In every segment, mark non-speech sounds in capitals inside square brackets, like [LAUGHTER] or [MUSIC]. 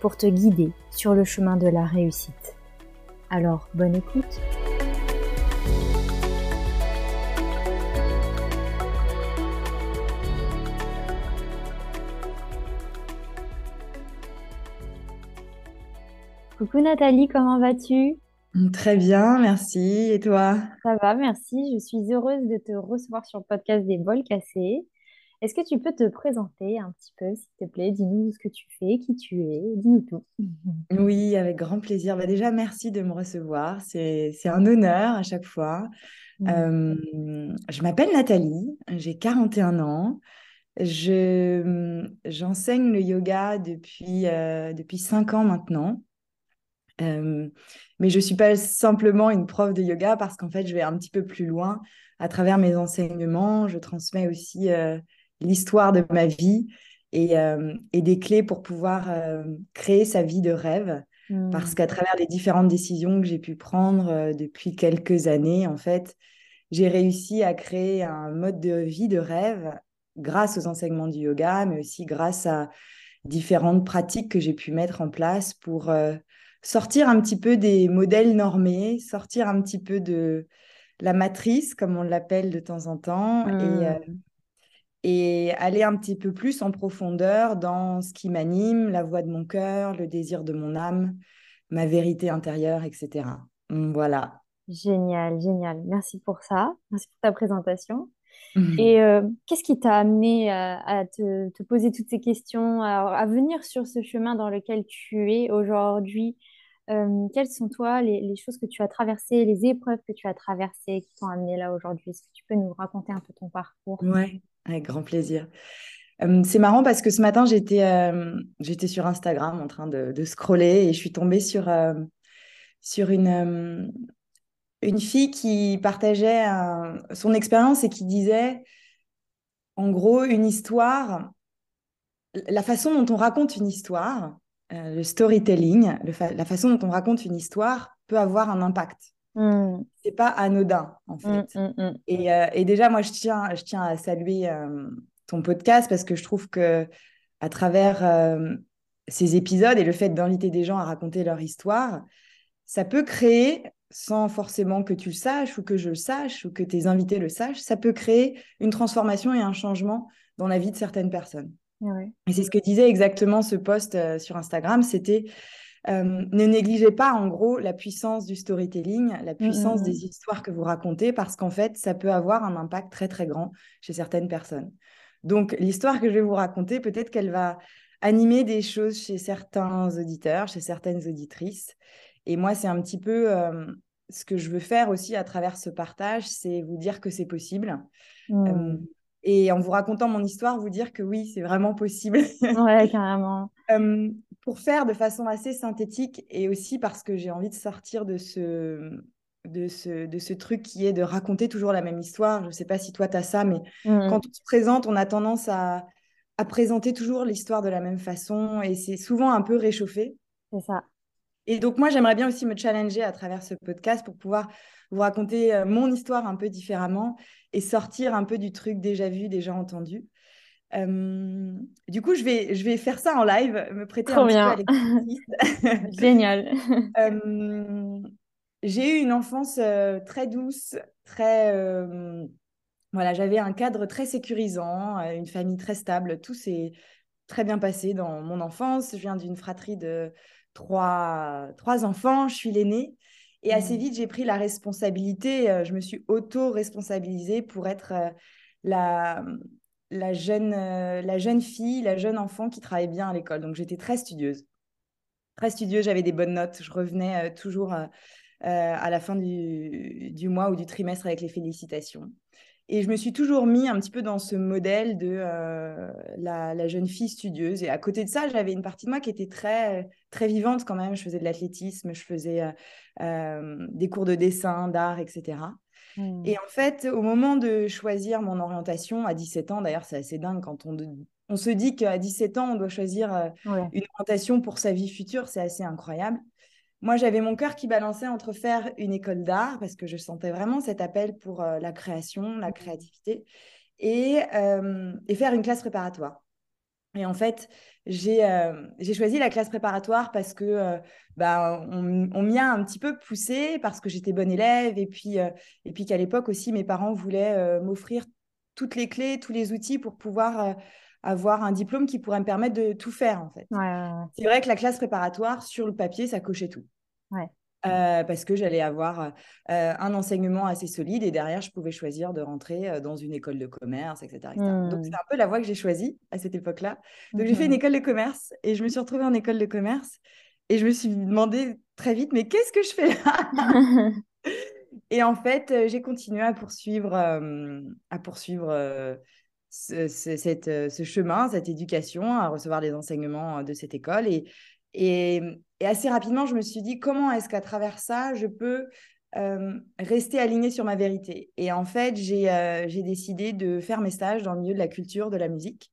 pour te guider sur le chemin de la réussite. Alors, bonne écoute Coucou Nathalie, comment vas-tu? Très bien, merci. Et toi? Ça va, merci. Je suis heureuse de te recevoir sur le podcast des bols cassés. Est-ce que tu peux te présenter un petit peu, s'il te plaît? Dis-nous ce que tu fais, qui tu es, dis-nous tout. [LAUGHS] Oui, avec grand plaisir. Bah déjà, merci de me recevoir. C'est, un honneur à chaque fois. Euh, je m'appelle Nathalie, j'ai 41 ans. Je, j'enseigne le yoga depuis, euh, depuis 5 ans maintenant. Euh, mais je ne suis pas simplement une prof de yoga parce qu'en fait, je vais un petit peu plus loin à travers mes enseignements. Je transmets aussi l'histoire de ma vie et, euh, et, des clés pour pouvoir euh, créer sa vie de rêve. Parce mmh. qu'à travers les différentes décisions que j'ai pu prendre euh, depuis quelques années, en fait, j'ai réussi à créer un mode de vie de rêve grâce aux enseignements du yoga, mais aussi grâce à différentes pratiques que j'ai pu mettre en place pour sortir un petit peu des modèles normés, sortir un petit peu de la matrice, comme on l'appelle de temps en temps, et, mmh et aller un petit peu plus en profondeur dans ce qui m'anime, la voix de mon cœur, le désir de mon âme, ma vérité intérieure, etc. Voilà. Génial, génial. Merci pour ça. Merci pour ta présentation. [LAUGHS] Et euh, qu'est-ce qui t'a amené à, te, poser toutes ces questions, à, venir sur ce chemin dans lequel tu es aujourd'hui? Euh, Quelles sont, toi, les, les, choses que tu as traversées, les épreuves que tu as traversées qui t'ont amené là aujourd'hui? Est-ce que tu peux nous raconter un peu ton parcours? Ouais. Avec grand plaisir. c'est marrant parce que ce matin, j'étais sur Instagram en train de, scroller et je suis tombée sur, une, une fille qui partageait son expérience et qui disait, en gros, une histoire, la façon dont on raconte une histoire, le storytelling, la façon dont on raconte une histoire peut avoir un impact. Mmh. C'est pas anodin, en mmh, fait. Mmh, et, euh, et, déjà, moi, je tiens, je tiens à saluer euh, ton podcast parce que je trouve que à travers euh, ces épisodes et le fait d'inviter des gens à raconter leur histoire, ça peut créer, sans forcément que tu le saches ou que je le sache ou que tes invités le sachent, ça peut créer une transformation et un changement dans la vie de certaines personnes. Et c'est ce que disait exactement ce post sur Instagram, c'était euh, ne négligez pas en gros la puissance du storytelling, la mmh, puissance mmh, des mmh. histoires que vous racontez, parce qu'en fait, ça peut avoir un impact très très grand chez certaines personnes. Donc, l'histoire que je vais vous raconter, peut-être qu'elle va animer des choses chez certains auditeurs, chez certaines auditrices. Et moi, c'est un petit peu euh, ce que je veux faire aussi à travers ce partage, c'est vous dire que c'est possible. Euh, et en vous racontant mon histoire, vous dire que oui, c'est vraiment possible. Ouais, [LAUGHS] carrément. Pour faire de façon assez synthétique et aussi parce que j'ai envie de sortir de ce, de ce, de ce truc qui est de raconter toujours la même histoire. Je ne sais pas si toi, tu as ça, mais mmh. quand on se présente, on a tendance à, à présenter toujours l'histoire de la même façon et c'est souvent un peu réchauffé. C'est ça. Et donc, moi, j'aimerais bien aussi me challenger à travers ce podcast pour pouvoir vous raconter euh, mon histoire un peu différemment et sortir un peu du truc déjà vu, déjà entendu. Euh, du coup, je vais, je vais faire ça en live, me prêter un petit peu à [LAUGHS] Génial. [LAUGHS] Euh, j'ai eu une enfance très douce, très... voilà, j'avais un cadre très sécurisant, une famille très stable. Tout s'est très bien passé dans mon enfance. Je viens d'une fratrie de trois, trois enfants, je suis l'aînée. Et assez mmh. vite, j'ai pris la responsabilité, je me suis auto-responsabilisée pour être la, la, jeune, euh, la jeune fille, la jeune enfant qui travaillait bien à l'école. Donc j'étais très studieuse. Très studieuse, j'avais des bonnes notes. Je revenais toujours à la fin du, mois ou du trimestre avec les félicitations. Et je me suis toujours mis un petit peu dans ce modèle de euh, la, jeune fille studieuse. Et à côté de ça, j'avais une partie de moi qui était très, très vivante quand même. Je faisais de l'athlétisme, je faisais euh, euh, des cours de dessin, d'art, etc. Mmh. Et en fait, au moment de choisir mon orientation, à 17 ans, d'ailleurs, c'est assez dingue quand on, on se dit qu'à 17 ans, on doit choisir une orientation pour sa vie future, c'est assez incroyable. Moi, j'avais mon cœur qui balançait entre faire une école d'art, parce que je sentais vraiment cet appel pour euh, la création, la mmh. créativité, et, euh, et, faire une classe préparatoire. Et en fait, j'ai euh, choisi la classe préparatoire parce que bah, on, on m'y a un petit peu poussé, parce que j'étais bonne élève, et puis, et puis qu'à l'époque aussi, mes parents voulaient m'offrir toutes les clés, tous les outils pour pouvoir avoir un diplôme qui pourrait me permettre de tout faire en fait. C'est vrai que la classe préparatoire, sur le papier, ça cochait tout. Euh, parce que j'allais avoir euh, un enseignement assez solide et derrière, je pouvais choisir de rentrer euh, dans une école de commerce, etc. Donc, c'est mmh. un peu la voie que j'ai choisie à cette époque-là. Donc, j'ai fait une mmh école de commerce et je me suis retrouvée en école de commerce et je me suis demandé très vite, mais qu'est-ce que je fais là? [LAUGHS] Et en fait, j'ai continué à poursuivre, à poursuivre ce, cette, ce, chemin, cette éducation, à recevoir les enseignements de cette école. Et, et, assez rapidement, je me suis dit, comment est-ce qu'à travers ça, je peux rester alignée sur ma vérité? Et en fait, j'ai décidé de faire mes stages dans le milieu de la culture, de la musique.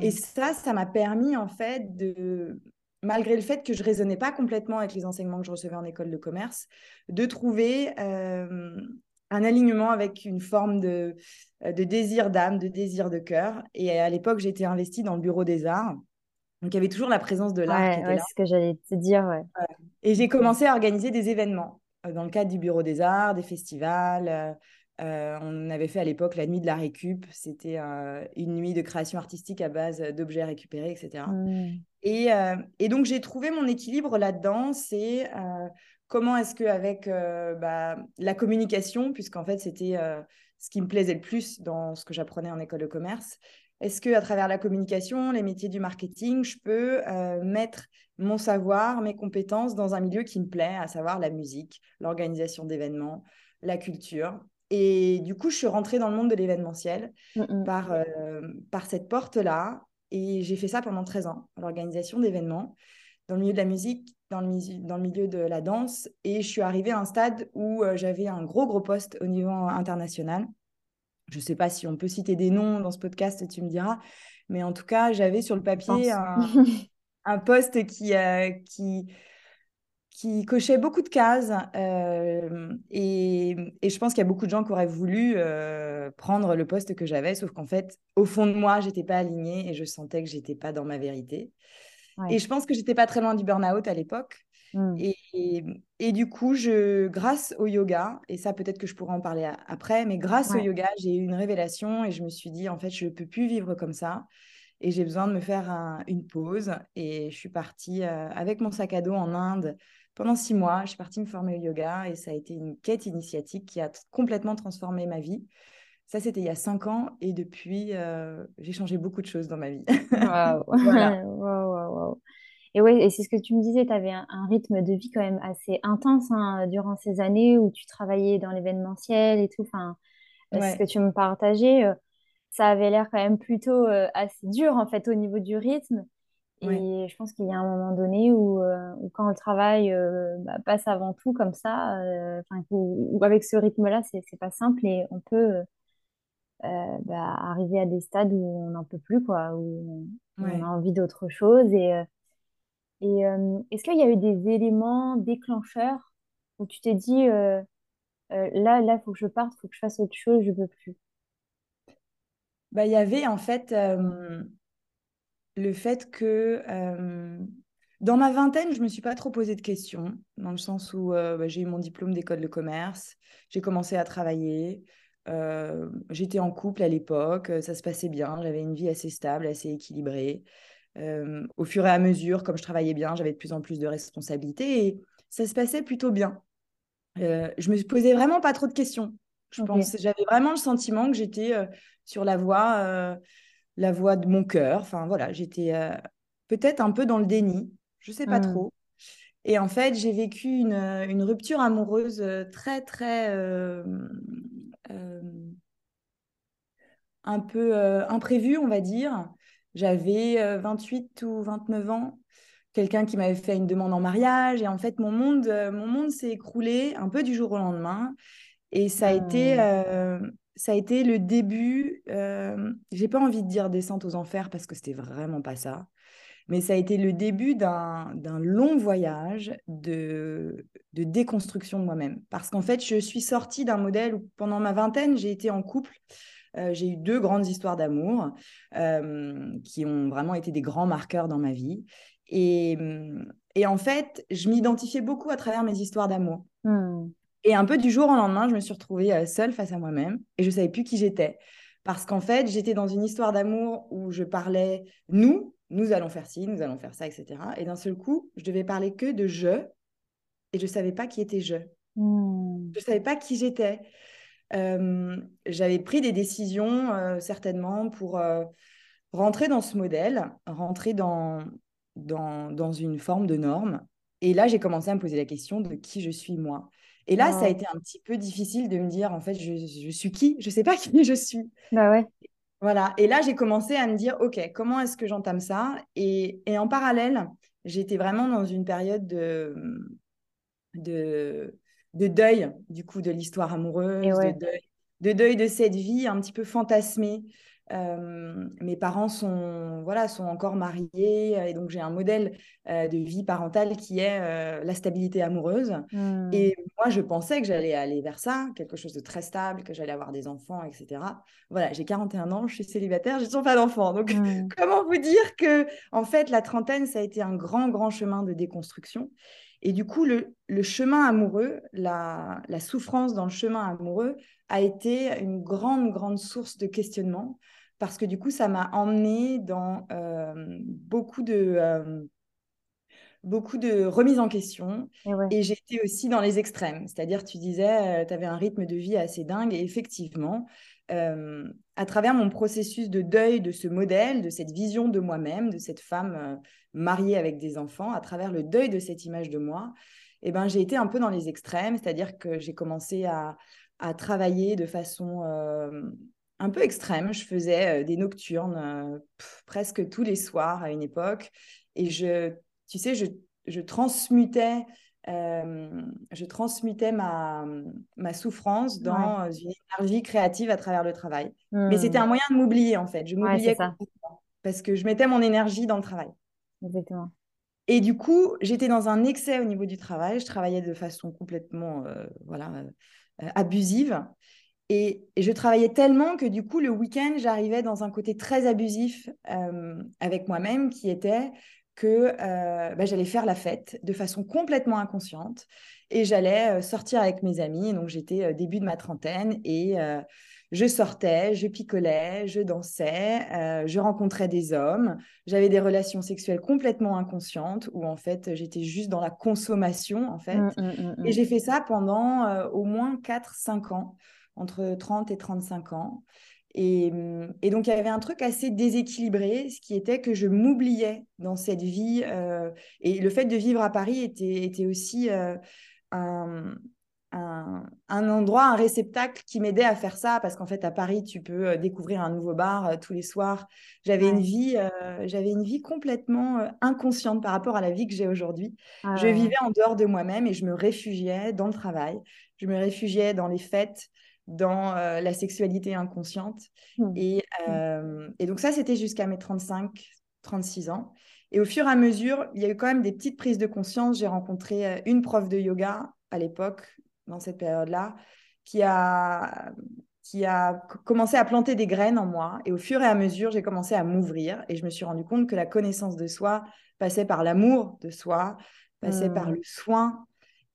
Et mmh. ça, ça m'a permis, en fait, de, malgré le fait que je raisonnais pas complètement avec les enseignements que je recevais en école de commerce, de trouver un alignement avec une forme de, euh, de désir d'âme, de désir de cœur. Et à l'époque, j'étais investie dans le bureau des arts. Donc, il y avait toujours la présence de l'art ouais, C'est ce que j'allais te dire, Et j'ai commencé à organiser des événements euh, dans le cadre du bureau des arts, des festivals. Euh, on avait fait à l'époque la nuit de la récup. C'était une nuit de création artistique à base d'objets récupérés, etc. Mmh. Et, et, donc, j'ai trouvé mon équilibre là-dedans. C'est comment est-ce qu'avec euh, bah, la communication, puisqu'en fait c'était euh, ce qui me plaisait le plus dans ce que j'apprenais en école de commerce, est-ce qu'à travers la communication, les métiers du marketing, je peux euh, mettre mon savoir, mes compétences dans un milieu qui me plaît, à savoir la musique, l'organisation d'événements, la culture? Et du coup, je suis rentrée dans le monde de l'événementiel par, par cette porte-là. Et j'ai fait ça pendant 13 ans, l'organisation d'événements dans le milieu de la musique, dans le, dans le milieu de la danse. Et je suis arrivée à un stade où euh, j'avais un gros, gros poste au niveau international. Je ne sais pas si on peut citer des noms dans ce podcast, tu me diras. Mais en tout cas, j'avais sur le papier un, poste qui, euh, qui, qui cochait beaucoup de cases. Euh, et, et, je pense qu'il y a beaucoup de gens qui auraient voulu prendre le poste que j'avais, sauf qu'en fait, au fond de moi, j'étais pas alignée et je sentais que j'étais pas dans ma vérité. Et je pense que j'étais pas très loin du burn-out à l'époque. Mmh. Et, et, du coup, je, grâce au yoga, et ça peut-être que je pourrais en parler après, mais grâce au yoga, j'ai eu une révélation et je me suis dit, en fait, je ne peux plus vivre comme ça. Et j'ai besoin de me faire une pause. Et je suis partie euh, avec mon sac à dos en Inde pendant six mois. Je suis partie me former au yoga et ça a été une quête initiatique qui a complètement transformé ma vie. Ça, c'était il y a cinq ans et depuis, euh, j'ai changé beaucoup de choses dans ma vie. Waouh! [LAUGHS] [LAUGHS] wow, Et ouais, et c'est ce que tu me disais, tu avais un, rythme de vie quand même assez intense hein, durant ces années où tu travaillais dans l'événementiel et tout. Enfin, euh, ce que tu me partageais, euh, ça avait l'air quand même plutôt assez dur en fait au niveau du rythme. Et je pense qu'il y a un moment donné où, quand le travail bah, passe avant tout comme ça, ou, avec ce rythme-là, c'est pas simple et on peut euh, bah, arriver à des stades où on n'en peut plus, quoi, où on, a envie d'autre chose. Et, euh, et euh, est-ce qu'il y a eu des éléments déclencheurs où tu t'es dit, là, là, il faut que je parte, il faut que je fasse autre chose, je ne peux plus? Bah, Il y avait en fait le fait que dans ma vingtaine, je ne me suis pas trop posé de questions, dans le sens où bah, j'ai eu mon diplôme d'école de commerce, j'ai commencé à travailler, euh, j'étais en couple à l'époque, euh, ça se passait bien, j'avais une vie assez stable, assez équilibrée. Euh, au fur et à mesure, comme je travaillais bien, j'avais de plus en plus de responsabilités et ça se passait plutôt bien. je me posais vraiment pas trop de questions. Je pense, j'avais vraiment le sentiment que j'étais sur la voie, la voie de mon cœur. Enfin voilà, j'étais peut-être un peu dans le déni, je sais pas mmh. trop. Et en fait, j'ai vécu une, une, rupture amoureuse très, très un peu imprévu, on va dire. J'avais 28 ou 29 ans quelqu'un qui m'avait fait une demande en mariage. Et en fait, mon monde, mon monde s'est écroulé un peu du jour au lendemain. Et ça a, été, mmh. ça a été le début, j'ai pas envie de dire descente aux enfers parce que c'était vraiment pas ça, mais ça a été le début d'un long voyage de, de déconstruction de moi-même. Parce qu'en fait, je suis sortie d'un modèle où pendant ma vingtaine, j'ai été en couple. Euh, j'ai eu deux grandes histoires d'amour euh, qui ont vraiment été des grands marqueurs dans ma vie. Et, et en fait, je m'identifiais beaucoup à travers mes histoires d'amour. Mmh. Et un peu du jour au lendemain, je me suis retrouvée euh, seule face à moi-même et je ne savais plus qui j'étais. Parce qu'en fait, j'étais dans une histoire d'amour où je parlais nous, nous allons faire ci, nous allons faire ça, etc. Et d'un seul coup, je devais parler que de je, et je ne savais pas qui était je. Hmm. Je ne savais pas qui j'étais. J'avais pris des décisions, certainement, pour rentrer dans ce modèle, rentrer dans, dans, dans, une forme de norme. Et là, j'ai commencé à me poser la question de qui je suis moi. Et là, ça a été un petit peu difficile de me dire, en fait, je, je suis qui? Je ne sais pas [LAUGHS] qui je suis. Bah ouais. Voilà. Et là, j'ai commencé à me dire, OK, comment est-ce que j'entame ça? Et, en parallèle, j'étais vraiment dans une période de, de, deuil, du coup, de l'histoire amoureuse, de, deuil, de deuil de cette vie un petit peu fantasmée euh, mes parents sont, voilà, sont encore mariés et donc j'ai un modèle euh, de vie parentale qui est euh, la stabilité amoureuse. Hmm. Et moi, je pensais que j'allais aller vers ça, quelque chose de très stable, que j'allais avoir des enfants, etc. Voilà, j'ai 41 ans, je suis célibataire, je n'ai pas d'enfants. Donc, hmm. [LAUGHS] comment vous dire que, en fait, la trentaine, ça a été un grand, grand chemin de déconstruction. Et du coup, le, le chemin amoureux, la, la souffrance dans le chemin amoureux a été une grande, grande source de questionnement parce que du coup, ça m'a emmené dans euh, beaucoup de... Euh, beaucoup de remises en question. Et, j'étais aussi dans les extrêmes. C'est-à-dire, tu disais, euh, tu avais un rythme de vie assez dingue. Et effectivement, à travers mon processus de deuil de ce modèle, de cette vision de moi-même, de cette femme mariée avec des enfants, à travers le deuil de cette image de moi, eh ben, j'ai été un peu dans les extrêmes, c'est-à-dire que j'ai commencé à, à, travailler de façon un peu extrême. Je faisais euh, des nocturnes euh, presque tous les soirs à une époque. Et je, tu sais, je, je transmutais, euh, je transmutais ma, ma souffrance dans une énergie créative à travers le travail. Mais c'était un hmm. moyen de m'oublier, en fait. Je m'oubliais parce que je mettais mon énergie dans le travail. Exactement. Et du coup, j'étais dans un excès au niveau du travail. Je travaillais de façon complètement voilà, abusive. Et, je travaillais tellement que du coup, le week-end, j'arrivais dans un côté très abusif euh, avec moi-même qui était que euh, bah, j'allais faire la fête de façon complètement inconsciente et j'allais euh, sortir avec mes amis. Donc, j'étais début de ma trentaine et je sortais, je picolais, je dansais, je rencontrais des hommes. J'avais des relations sexuelles complètement inconscientes où en fait, j'étais juste dans la consommation en fait. Mmh, mmh, mmh, et j'ai fait ça pendant au moins 4-5 ans entre 30 et 35 ans. Et, donc, il y avait un truc assez déséquilibré, ce qui était que je m'oubliais dans cette vie. Euh, et le fait de vivre à Paris était, était aussi euh, un, un, endroit, un réceptacle qui m'aidait à faire ça. Parce qu'en fait, à Paris, tu peux euh, découvrir un nouveau bar tous les soirs. J'avais une, vie, j'avais une vie complètement inconsciente par rapport à la vie que j'ai aujourd'hui. Je vivais en dehors de moi-même et je me réfugiais dans le travail. Je me réfugiais dans les fêtes dans euh, la sexualité inconsciente. Mmh. Et, mmh. Euh, et, donc ça, c'était jusqu'à mes 35, 36 ans. Et au fur et à mesure, il y a eu quand même des petites prises de conscience. J'ai rencontré euh, une prof de yoga à l'époque, dans cette période-là, qui a, qui a commencé à planter des graines en moi. Et au fur et à mesure, j'ai commencé à m'ouvrir et je me suis rendu compte que la connaissance de soi passait par l'amour de soi, passait par mmh. le soin.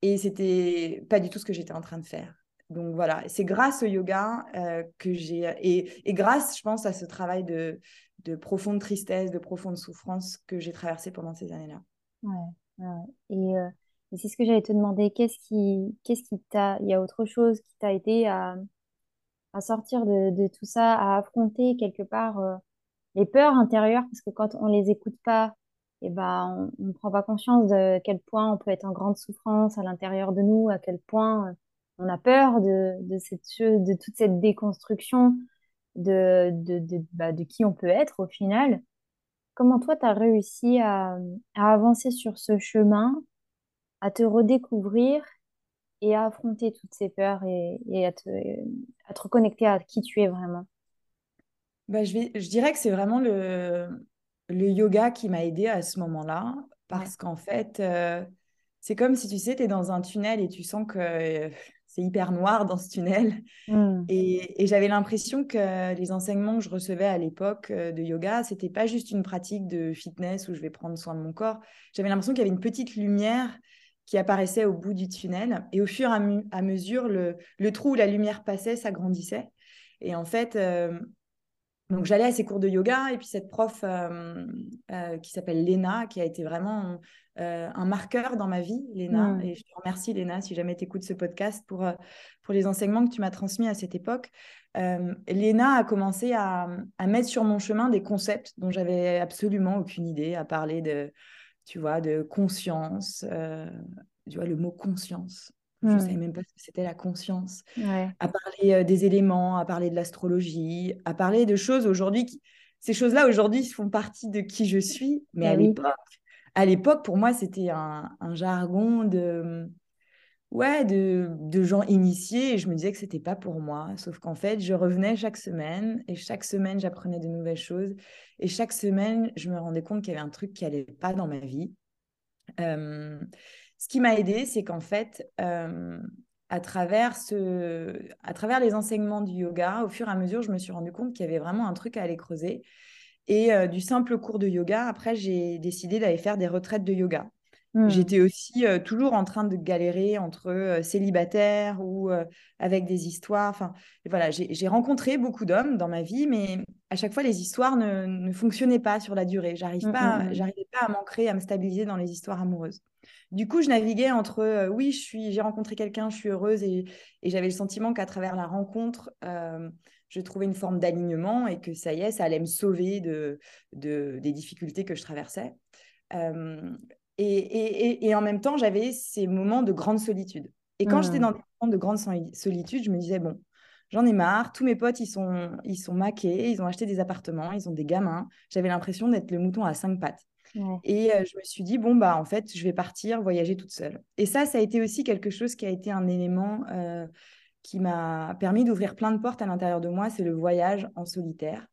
Et c'était pas du tout ce que j'étais en train de faire. Donc voilà, c'est grâce au yoga euh, que j'ai, et, grâce, je pense, à ce travail de, de profonde tristesse, de profonde souffrance que j'ai traversé pendant ces années-là. Ouais, euh, Et, c'est ce que j'allais te demander, qu'est-ce qui, t'a, il y a autre chose qui t'a aidé à, à sortir de, de, tout ça, à affronter quelque part euh, les peurs intérieures, parce que quand on les écoute pas, et eh ben, on ne prend pas conscience de quel point on peut être en grande souffrance à l'intérieur de nous, à quel point on a peur de, de, cette, de toute cette déconstruction. de, de, de, bah, de qui on peut être au final. Comment toi, tu as réussi à, à avancer sur ce chemin, à te redécouvrir et à affronter toutes ces peurs et, et à, te, à te reconnecter à qui tu es vraiment? Bah, je, vais, je dirais que c'est vraiment le, le yoga qui m'a aidé à ce moment-là, parce qu'en fait, euh, c'est comme si tu sais, tu es dans un tunnel et tu sens que euh, c'est hyper noir dans ce tunnel. Hmm. Et, et j'avais l'impression que les enseignements que je recevais à l'époque euh, de yoga, c'était pas juste une pratique de fitness où je vais prendre soin de mon corps. J'avais l'impression qu'il y avait une petite lumière qui apparaissait au bout du tunnel. Et au fur et à, mesure, le, le, trou où la lumière passait s'agrandissait. Et en fait, euh, donc j'allais à ces cours de yoga et puis cette prof euh, euh, qui s'appelle Léna, qui a été vraiment euh, un marqueur dans ma vie, Léna. Mm. Et je te remercie Léna si jamais tu écoutes ce podcast pour, pour les enseignements que tu m'as transmis à cette époque. Léna a commencé à, à, mettre sur mon chemin des concepts dont j'avais absolument aucune idée, à parler de, tu vois, de conscience, tu vois, le mot conscience. Je ne savais mm. même pas ce que c'était la conscience. À parler euh, des éléments, à parler de l'astrologie, à parler de choses aujourd'hui. Qui... Ces choses-là, aujourd'hui, font partie de qui je suis. Mais eh à l'époque, à l'époque, pour moi, c'était un, jargon de, ouais, de, de, gens initiés. Et je me disais que c'était pas pour moi. Sauf qu'en fait, je revenais chaque semaine. Et chaque semaine, j'apprenais de nouvelles choses. Et chaque semaine, je me rendais compte qu'il y avait un truc qui allait pas dans ma vie. Euh, ce qui m'a aidé, c'est qu'en fait, euh, à, travers les enseignements du yoga, au fur et à mesure, je me suis rendu compte qu'il y avait vraiment un truc à aller creuser. Et euh, du simple cours de yoga, après, j'ai décidé d'aller faire des retraites de yoga. Hmm. J'étais aussi euh, toujours en train de galérer entre célibataires ou avec des histoires. Enfin, voilà, j'ai rencontré beaucoup d'hommes dans ma vie, mais à chaque fois, les histoires ne, ne fonctionnaient pas sur la durée. J'arrive hmm, pas, hmm, j'arrivais pas à m'ancrer, à me stabiliser dans les histoires amoureuses. Du coup, je naviguais entre euh, oui, je suis, j'ai rencontré quelqu'un, je suis heureuse et, j'avais le sentiment qu'à travers la rencontre, euh, je trouvais une forme d'alignement et que ça y est, ça allait me sauver de, des difficultés que je traversais. Euh, et, en même temps, j'avais ces moments de grande solitude. Et quand j'étais mmh. dans des moments de grande solitude, je me disais bon, j'en ai marre. Tous mes potes, ils sont, ils sont maqués, ils ont acheté des appartements, ils ont des gamins. J'avais l'impression d'être le mouton à cinq pattes. Et euh, je me suis dit, bon, bah, en fait, je vais partir voyager toute seule. Et ça, ça a été aussi quelque chose qui a été un élément euh, qui m'a permis d'ouvrir plein de portes à l'intérieur de moi, c'est le voyage en solitaire.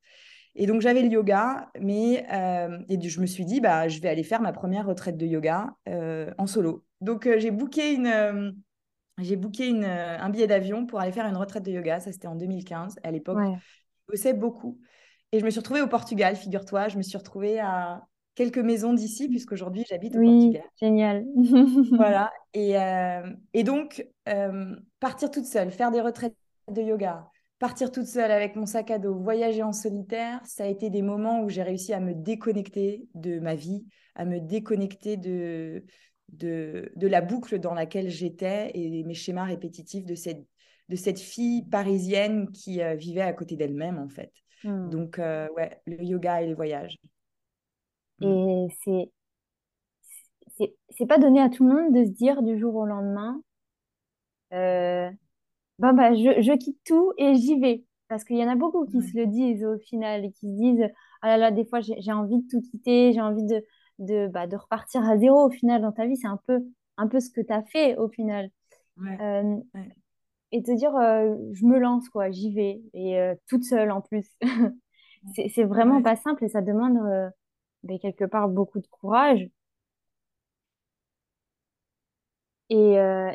Et donc, j'avais le yoga, mais euh, et je me suis dit, bah, je vais aller faire ma première retraite de yoga en solo. Donc, j'ai booké une. j'ai booké une, un billet d'avion pour aller faire une retraite de yoga. Ça, c'était en 2015. À l'époque, je bossais beaucoup. Et je me suis retrouvée au Portugal, figure-toi. Je me suis retrouvée à, quelques maisons d'ici, puisqu'aujourd'hui j'habite au oui, Génial. [LAUGHS] voilà. Et, euh, et donc, euh, partir toute seule, faire des retraites de yoga, partir toute seule avec mon sac à dos, voyager en solitaire, ça a été des moments où j'ai réussi à me déconnecter de ma vie, à me déconnecter de, de, de la boucle dans laquelle j'étais et mes schémas répétitifs de cette, de cette fille parisienne qui euh, vivait à côté d'elle-même, en fait. Hmm. Donc, ouais, le yoga et les voyages. Et c'est, c'est, pas donné à tout le monde de se dire du jour au lendemain, euh, bah, bah, je, je quitte tout et j'y vais. Parce qu'il y en a beaucoup qui se le disent au final et qui se disent, ah là là, des fois j'ai envie de tout quitter, j'ai envie de, de, bah, de repartir à zéro au final dans ta vie. C'est un peu, un peu ce que tu as fait au final. Euh, et te dire, euh, je me lance, quoi, j'y vais. Et toute seule en plus. [LAUGHS] c'est vraiment pas simple et ça demande ben, quelque part beaucoup de courage. Et, euh,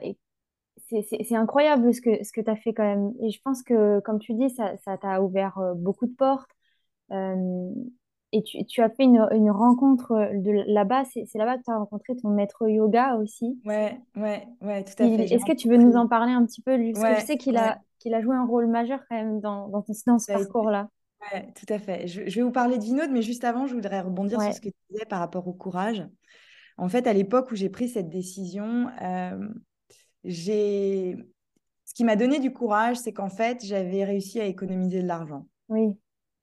c'est incroyable ce que, ce que tu as fait quand même. Et je pense que, comme tu dis, ça t'a ouvert euh, beaucoup de portes. Euh, et tu, tu, as fait une, une rencontre de là-bas. C'est là-bas que tu as rencontré ton maître yoga aussi. Ouais, ouais, ouais, tout à fait. Est-ce que tu veux nous en parler un petit peu, lui? Parce que je sais qu'il a, qu'il a joué un rôle majeur quand même dans, dans, dans ce parcours-là. Ouais, tout à fait. Je, vais vous parler de Vinod, mais juste avant, je voudrais rebondir sur ce que tu disais par rapport au courage. En fait, à l'époque où j'ai pris cette décision, euh, j'ai... ce qui m'a donné du courage, c'est qu'en fait, j'avais réussi à économiser de l'argent. Oui.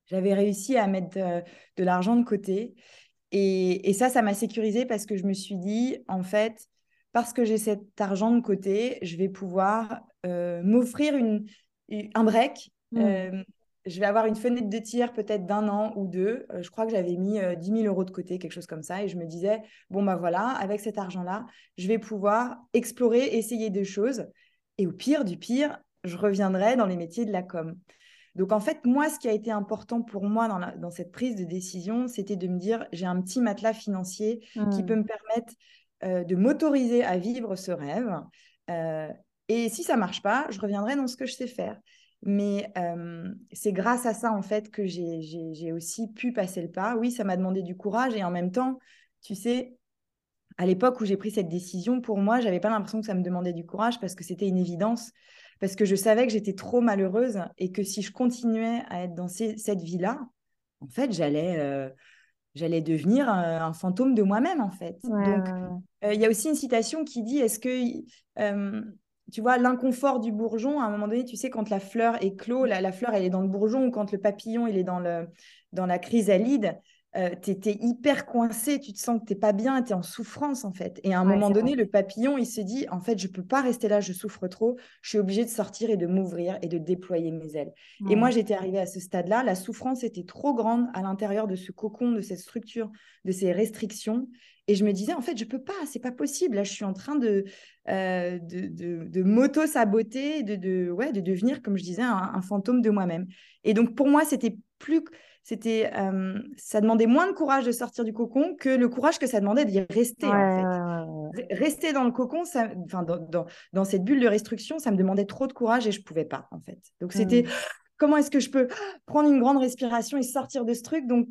J'avais réussi à mettre de, l'argent de côté. Et, ça, ça m'a sécurisé parce que je me suis dit, en fait, parce que j'ai cet argent de côté, je vais pouvoir euh, m'offrir une, un break. Mmh. Euh, je vais avoir une fenêtre de tir peut-être d'un an ou deux. je crois que j'avais mis 10 000 euros de côté, quelque chose comme ça. Et je me disais, bon, bah voilà, avec cet argent-là, je vais pouvoir explorer, essayer des choses. Et au pire du pire, je reviendrai dans les métiers de la com. Donc en fait, moi, ce qui a été important pour moi dans, dans cette prise de décision, c'était de me dire, j'ai un petit matelas financier qui mmh. peut me permettre euh, de m'autoriser à vivre ce rêve. Euh, et si ça marche pas, je reviendrai dans ce que je sais faire. Mais euh, c'est grâce à ça, en fait, que j'ai aussi pu passer le pas. Oui, ça m'a demandé du courage et en même temps, tu sais, à l'époque où j'ai pris cette décision, pour moi, j'avais pas l'impression que ça me demandait du courage parce que c'était une évidence parce que je savais que j'étais trop malheureuse et que si je continuais à être dans cette vie-là, en fait, j'allais euh, j'allais devenir un, fantôme de moi-même, en fait. Donc, euh, il y a aussi une citation qui dit, est-ce que, tu vois, l'inconfort du bourgeon, à un moment donné, tu sais, quand la fleur éclot, la, la fleur, elle est dans le bourgeon, ou quand le papillon, il est dans, le, dans la chrysalide, euh, tu es, hyper coincé, tu te sens que tu pas bien, tu es en souffrance en fait. Et à un moment donné, le papillon, il se dit, en fait, je peux pas rester là, je souffre trop, je suis obligé de sortir et de m'ouvrir et de déployer mes ailes. Et moi, j'étais arrivée à ce stade-là, la souffrance était trop grande à l'intérieur de ce cocon, de cette structure, de ces restrictions. Et je me disais, en fait, je peux pas, c'est pas possible. Là, je suis en train de, euh, de, de, m'auto-saboter, de, de, ouais, de devenir, comme je disais, un, un fantôme de moi-même. Et donc, pour moi, c'était plus c'était, euh, ça demandait moins de courage de sortir du cocon que le courage que ça demandait d'y rester. en fait. Rester dans le cocon, ça, enfin, dans, dans, cette bulle de restriction, ça me demandait trop de courage et je pouvais pas, en fait. Donc, c'était mmh. comment est-ce que je peux prendre une grande respiration et sortir de ce truc? Donc,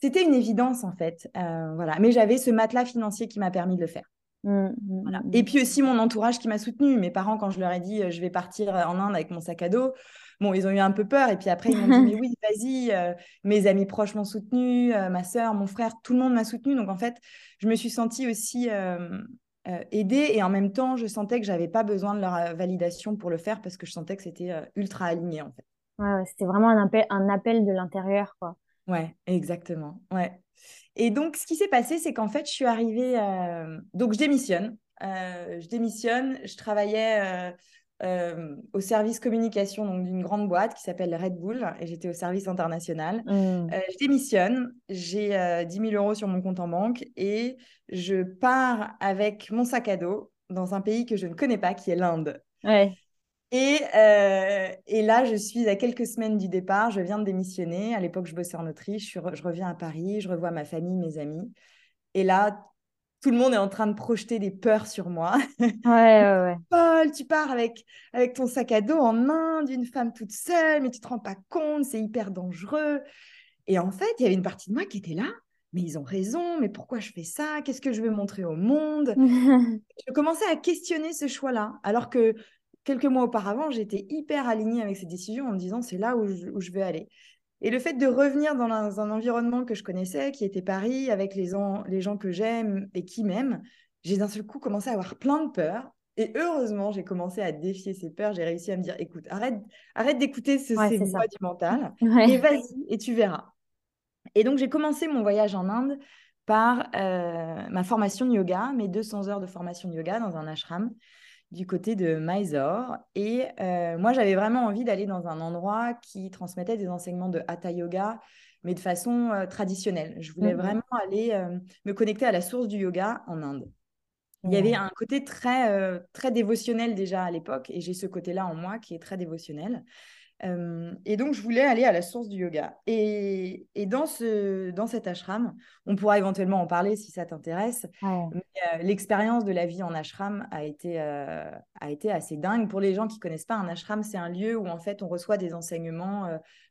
c'était une évidence, en fait. Euh, voilà. Mais j'avais ce matelas financier qui m'a permis de le faire. Mmh, mmh, voilà. Et puis aussi mon entourage qui m'a soutenu. Mes parents, quand je leur ai dit euh, je vais partir en Inde avec mon sac à dos, Bon, ils ont eu un peu peur et puis après, ils m'ont dit, mais oui, [LAUGHS] vas-y, euh, mes amis proches m'ont soutenu, euh, ma soeur, mon frère, tout le monde m'a soutenu. Donc, en fait, je me suis sentie aussi aidée et en même temps, je sentais que j'avais pas besoin de leur validation pour le faire parce que je sentais que c'était ultra aligné, en fait. Ouais, c'était vraiment un appel, un appel de l'intérieur, quoi. Ouais, exactement. Ouais. Et donc, ce qui s'est passé, c'est qu'en fait, je suis arrivée. Donc, je démissionne. je démissionne. Je travaillais euh, au service communication donc d'une grande boîte qui s'appelle Red Bull et j'étais au service international. Mmh. Euh, je démissionne, j'ai 10 euh, 000 euros sur mon compte en banque et je pars avec mon sac à dos dans un pays que je ne connais pas qui est l'Inde. Ouais. Et, et, là, je suis à quelques semaines du départ, je viens de démissionner. À l'époque, je bossais en Autriche, je, je reviens à Paris, je revois ma famille, mes amis. Et là, tout le monde est en train de projeter des peurs sur moi. Ouais, ouais, [LAUGHS] ouais. Paul, tu pars avec, avec ton sac à dos en Inde, une femme toute seule, mais tu te rends pas compte, c'est hyper dangereux. Et en fait, il y avait une partie de moi qui était là. Mais ils ont raison, mais pourquoi je fais ça? Qu'est-ce que je veux montrer au monde? [LAUGHS] Je commençais à questionner ce choix-là, alors que quelques mois auparavant, j'étais hyper alignée avec ces décisions en me disant c'est là où je, où je veux aller. Et le fait de revenir dans un, environnement que je connaissais, qui était Paris, avec les, les gens que j'aime et qui m'aiment, j'ai d'un seul coup commencé à avoir plein de peurs. Et heureusement, j'ai commencé à défier ces peurs. J'ai réussi à me dire, écoute, arrête, arrête d'écouter ce, ces voix du mental [LAUGHS] et vas-y et tu verras. Et donc, j'ai commencé mon voyage en Inde par euh, ma formation de yoga, mes 200 heures de formation de yoga dans un ashram du côté de Mysore. Et euh, moi, j'avais vraiment envie d'aller dans un endroit qui transmettait des enseignements de Hatha Yoga, mais de façon euh, traditionnelle. Je voulais mmh vraiment aller euh, me connecter à la source du yoga en Inde. Il y avait un côté très, très dévotionnel déjà à l'époque, et j'ai ce côté-là en moi qui est très dévotionnel et donc, je voulais aller à la source du yoga. Et, et, dans, ce, dans cet ashram, on pourra éventuellement en parler si ça t'intéresse. l'expérience de la vie en ashram a été, a été assez dingue. Pour les gens qui connaissent pas, un ashram, c'est un lieu où en fait on reçoit des enseignements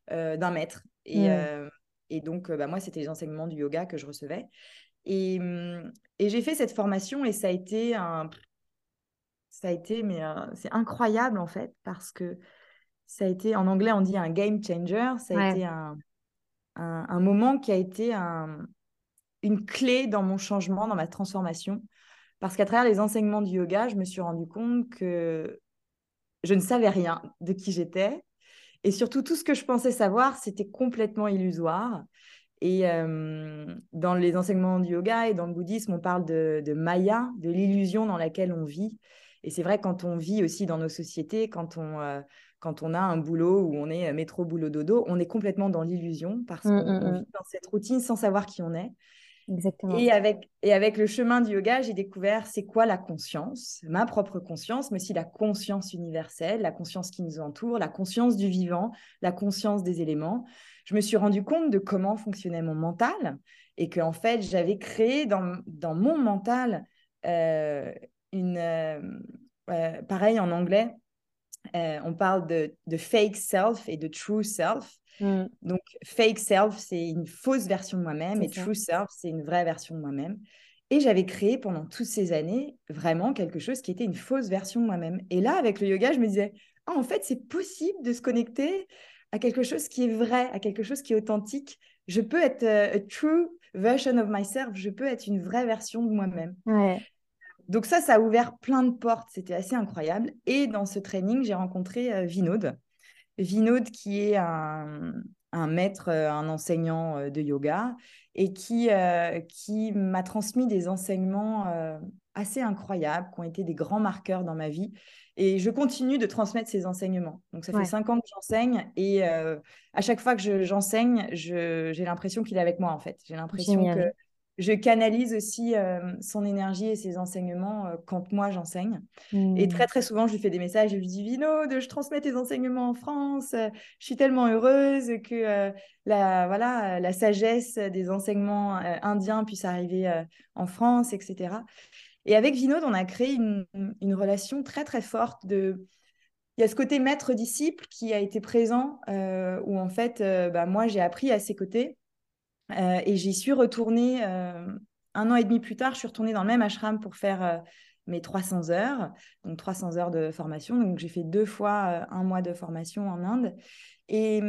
d'un maître. Et, mmh. et donc, bah, moi, c'était les enseignements du yoga que je recevais. Et, mmh, et j'ai fait cette formation et ça a été un. Ça a été, mais c'est incroyable en fait, parce que ça a été, en anglais, on dit un game changer. Ça a été un, un, moment qui a été un, une clé dans mon changement, dans ma transformation. Parce qu'à travers les enseignements du yoga, je me suis rendu compte que je ne savais rien de qui j'étais. Et surtout, tout ce que je pensais savoir, c'était complètement illusoire. Et euh, dans les enseignements du yoga et dans le bouddhisme, on parle de, de Maya, de l'illusion dans laquelle on vit. Et c'est vrai quand on vit aussi dans nos sociétés, quand on, euh, quand on a un boulot où on est métro, boulot, dodo, on est complètement dans l'illusion parce Mm, qu'on mm, on mm. vit dans cette routine sans savoir qui on est. Exactement. Et avec, et avec le chemin du yoga, j'ai découvert c'est quoi la conscience, ma propre conscience, mais aussi la conscience universelle, la conscience qui nous entoure, la conscience du vivant, la conscience des éléments. Je me suis rendu compte de comment fonctionnait mon mental et que en fait, j'avais créé dans, dans mon mental euh, une... euh, euh, pareil en anglais, euh, on parle de, de fake self et de true self. Mm. Donc, fake self, c'est une fausse version de moi-même et ça. true self, c'est une vraie version de moi-même. Et j'avais créé pendant toutes ces années vraiment quelque chose qui était une fausse version de moi-même. Et là, avec le yoga, je me disais, ah, en fait, c'est possible de se connecter à quelque chose qui est vrai, à quelque chose qui est authentique. Je peux être euh, a true version of myself, je peux être une vraie version de moi-même. Ouais. Donc ça, ça a ouvert plein de portes, c'était assez incroyable. Et dans ce training, j'ai rencontré euh, Vinod. Vinod qui est un, un maître, euh, un enseignant euh, de yoga et qui, euh, qui m'a transmis des enseignements euh, assez incroyables, qui ont été des grands marqueurs dans ma vie. Et je continue de transmettre ces enseignements. Donc ça fait cinq ans que j'enseigne et euh, à chaque fois que je- j'enseigne, je, j'ai l'impression qu'il est avec moi en fait. J'ai l'impression Génial. que je canalise aussi euh, son énergie et ses enseignements euh, quand moi j'enseigne. Et Mm. très très souvent, je lui fais des messages, je lui dis Vinod, je transmets tes enseignements en France, euh, je suis tellement heureuse que euh, la, voilà, la sagesse des enseignements indiens puisse arriver en France, etc. Et avec Vinod, on a créé une, une relation très très forte de... Il y a ce côté maître-disciple qui a été présent, euh, où en fait, euh, bah, moi j'ai appris à ses côtés. Euh, et j'y suis retournée euh, un an et demi plus tard. Je suis retournée dans le même ashram pour faire euh, mes 300 heures, donc 300 heures de formation. Donc j'ai fait deux fois euh, un mois de formation en Inde. Et,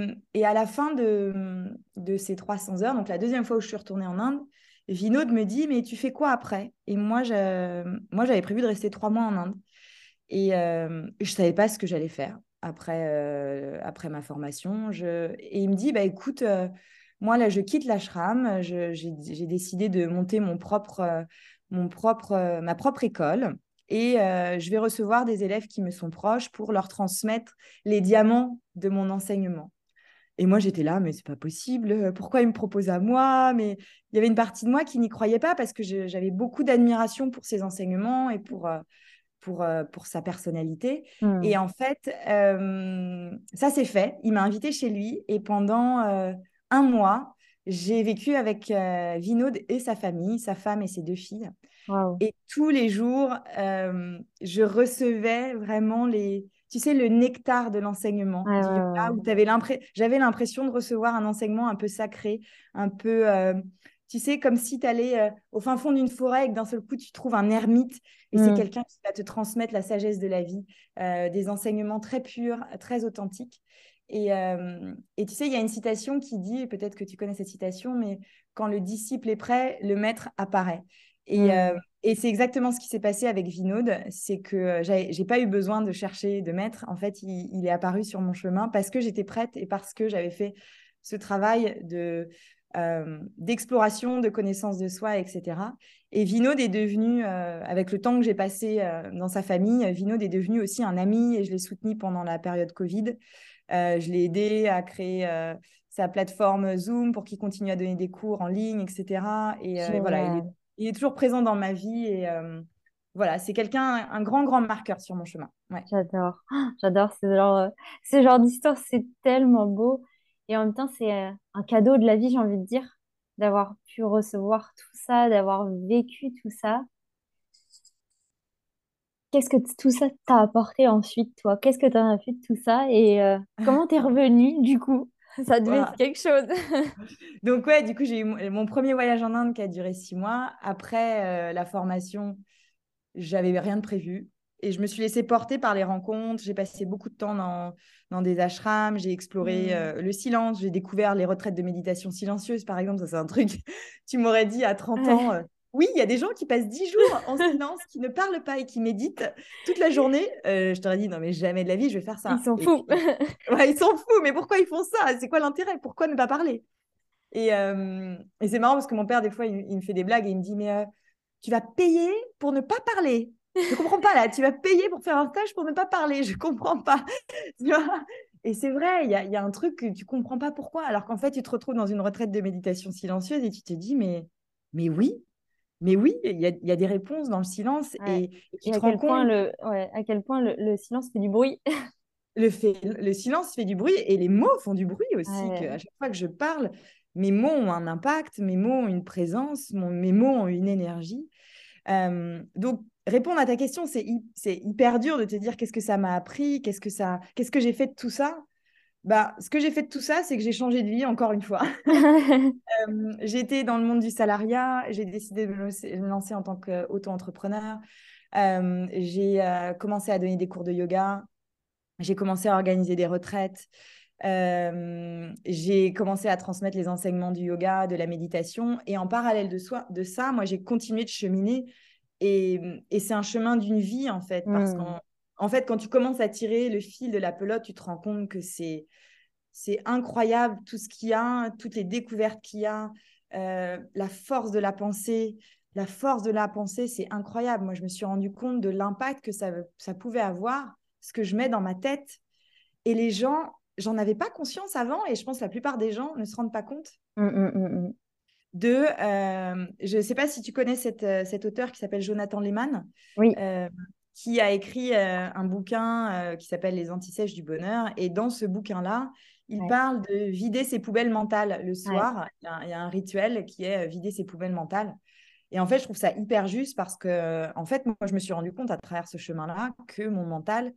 à la fin de, de ces 300 heures, donc la deuxième fois où je suis retournée en Inde, Vinod me dit Mais tu fais quoi après? Et moi, j'avais prévu de rester trois mois en Inde. Et je ne savais pas ce que j'allais faire après, après ma formation. Et il me dit, bah, écoute, moi, là, je quitte l'ashram. J'ai décidé de monter mon propre, euh, mon propre, euh, ma propre école. Et euh, je vais recevoir des élèves qui me sont proches pour leur transmettre les diamants de mon enseignement. Et moi, j'étais là, mais c'est pas possible. Pourquoi il me propose à moi? Mais il y avait une partie de moi qui n'y croyait pas parce que j'avais beaucoup d'admiration pour ses enseignements et pour, pour, pour sa personnalité. Mm. Et en fait, euh, ça s'est fait. Il m'a invité chez lui et pendant euh, un mois, j'ai vécu avec euh, Vinod et sa famille, sa femme et ses deux filles. Et tous les jours, euh, je recevais vraiment les, tu sais, le nectar de l'enseignement où j'avais l'impression de recevoir un enseignement un peu sacré, un peu, euh, tu sais, comme si tu allais au fin fond d'une forêt et que d'un seul coup, tu trouves un ermite et c'est Mm. quelqu'un qui va te transmettre la sagesse de la vie, euh, des enseignements très purs, très authentiques. Et, euh, et tu sais, il y a une citation qui dit, peut-être que tu connais cette citation, mais quand le disciple est prêt, le maître apparaît. Et, euh, et c'est exactement ce qui s'est passé avec Vinod, c'est que euh, j'ai pas eu besoin de chercher de maître. En fait, il, il est apparu sur mon chemin parce que j'étais prête et parce que j'avais fait ce travail de d'exploration, de connaissance de soi, etc. Et Vinod est devenu, euh, avec le temps que j'ai passé euh, dans sa famille, Vinod est devenu aussi un ami et je l'ai soutenu pendant la période Covid. Euh, je l'ai aidé à créer euh, sa plateforme Zoom pour qu'il continue à donner des cours en ligne, etc. Et euh, voilà, il est, Génial. il est toujours présent dans ma vie et euh, voilà, c'est quelqu'un, un grand, grand marqueur sur mon chemin. Ouais. J'adore. [GASPS] J'adore ce genre, euh, ce genre d'histoire. C'est tellement beau. Et en même temps, c'est euh, un cadeau de la vie, j'ai envie de dire, d'avoir pu recevoir tout ça, d'avoir vécu tout ça. Qu'est-ce que tout ça t'a apporté ensuite, toi? Qu'est-ce que t'en as fait de tout ça? Et euh, comment t'es revenu, du coup? [LAUGHS] Ça devait être quelque chose. [LAUGHS] Donc ouais, du coup, j'ai eu mon mon premier voyage en Inde qui a duré six mois. Après euh, la formation, j'avais rien de prévu. Et je me suis laissée porter par les rencontres. J'ai passé beaucoup de temps dans, dans des ashrams. J'ai exploré Mm. euh, le silence. J'ai découvert les retraites de méditation silencieuse, par exemple. Ça, c'est un truc, [LAUGHS] tu m'aurais dit à 30 ans. Euh, oui, il y a des gens qui passent 10 jours en silence, qui ne parlent pas et qui méditent toute la journée. Euh, je t'aurais dit, non, mais jamais de la vie, je vais faire ça. Ils fous. puis, [LAUGHS] ouais, ils sont fous, mais pourquoi ils font ça? C'est quoi l'intérêt? Pourquoi ne pas parler? Et, euh, et c'est marrant parce que mon père, des fois, il, il me fait des blagues et il me dit, mais tu vas payer pour ne pas parler. Je comprends pas là, tu vas payer pour faire un stage pour ne pas parler, je comprends pas. [LAUGHS] et c'est vrai, il y a, un truc que tu comprends pas pourquoi, alors qu'en fait, tu te retrouves dans une retraite de méditation silencieuse et tu te dis, mais, mais oui, mais oui, il y a, des réponses dans le silence et, tu à, quel point le, à quel point le, silence fait du bruit? le, fait, le silence fait du bruit et les mots font du bruit aussi. à chaque fois que je parle, mes mots ont un impact, mes mots ont une présence, mes mots ont une énergie. Euh, donc, répondre à ta question, c'est hyper dur de te dire qu'est-ce que ça m'a appris, qu'est-ce que ça, qu'est-ce que j'ai fait de tout ça. Bah, ce que j'ai fait de tout ça, c'est que j'ai changé de vie encore une fois. [LAUGHS] [LAUGHS] euh, j'ai dans le monde du salariat, j'ai décidé de me lancer en tant qu'auto-entrepreneur. Euh, j'ai commencé à donner des cours de yoga, j'ai commencé à organiser des retraites, euh, j'ai commencé à transmettre les enseignements du yoga, de la méditation. Et en parallèle de, de ça, moi, j'ai continué de cheminer. Et, c'est un chemin d'une vie, en fait. Parce mmh. qu'en en fait, quand tu commences à tirer le fil de la pelote, tu te rends compte que c'est c'est incroyable tout ce qu'il y a, toutes les découvertes qu'il y a, euh, la force de la pensée. La force de la pensée, c'est incroyable. Moi, je me suis rendu compte de l'impact que ça, ça pouvait avoir, ce que je mets dans ma tête. Et les gens, j'en avais pas conscience avant, et je pense que la plupart des gens ne se rendent pas compte. Mmh, mmh, mmh, de, euh, je ne sais pas si tu connais cette, euh, cet auteur qui s'appelle Jonathan Lehman, oui. Euh, qui a écrit un bouquin qui s'appelle Les antisèches du bonheur. Et dans ce bouquin-là, il parle de vider ses poubelles mentales le soir. Il, y a, un rituel qui est vider ses poubelles mentales. Et en fait, je trouve ça hyper juste parce que, en fait, moi, je me suis rendu compte à travers ce chemin-là que mon mental,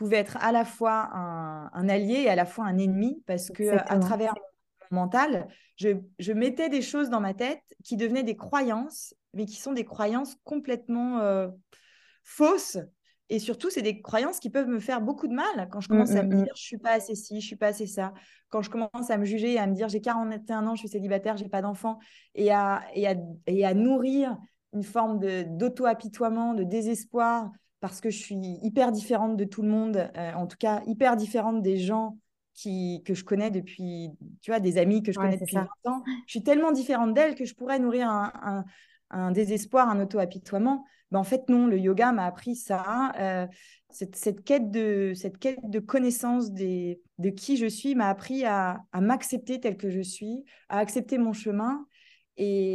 pouvait être à la fois un, allié et à la fois un ennemi parce que à travers mon mental, je, mettais des choses dans ma tête qui devenaient des croyances, mais qui sont des croyances complètement euh, fausses. Et surtout, c'est des croyances qui peuvent me faire beaucoup de mal quand je mmh, commence à me mmh, mmh. dire je suis pas assez ci, je suis pas assez ça. Quand je commence à me juger à me dire j'ai 41 ans, je suis célibataire, j'ai pas d'enfant, et à, et, à, et à nourrir une forme d'auto-apitoiement, de désespoir, parce que je suis hyper différente de tout le monde, euh, en tout cas hyper différente des gens qui, que je connais depuis, tu vois, des amis que je connais depuis longtemps. Je suis tellement différente d'elles que je pourrais nourrir un, un, désespoir, un auto-apitoiement. Ben, en fait, non, le yoga m'a appris ça. Euh, cette, cette, quête de, cette quête de connaissance des, de qui je suis m'a appris à, à m'accepter tel que je suis, à accepter mon chemin. Et,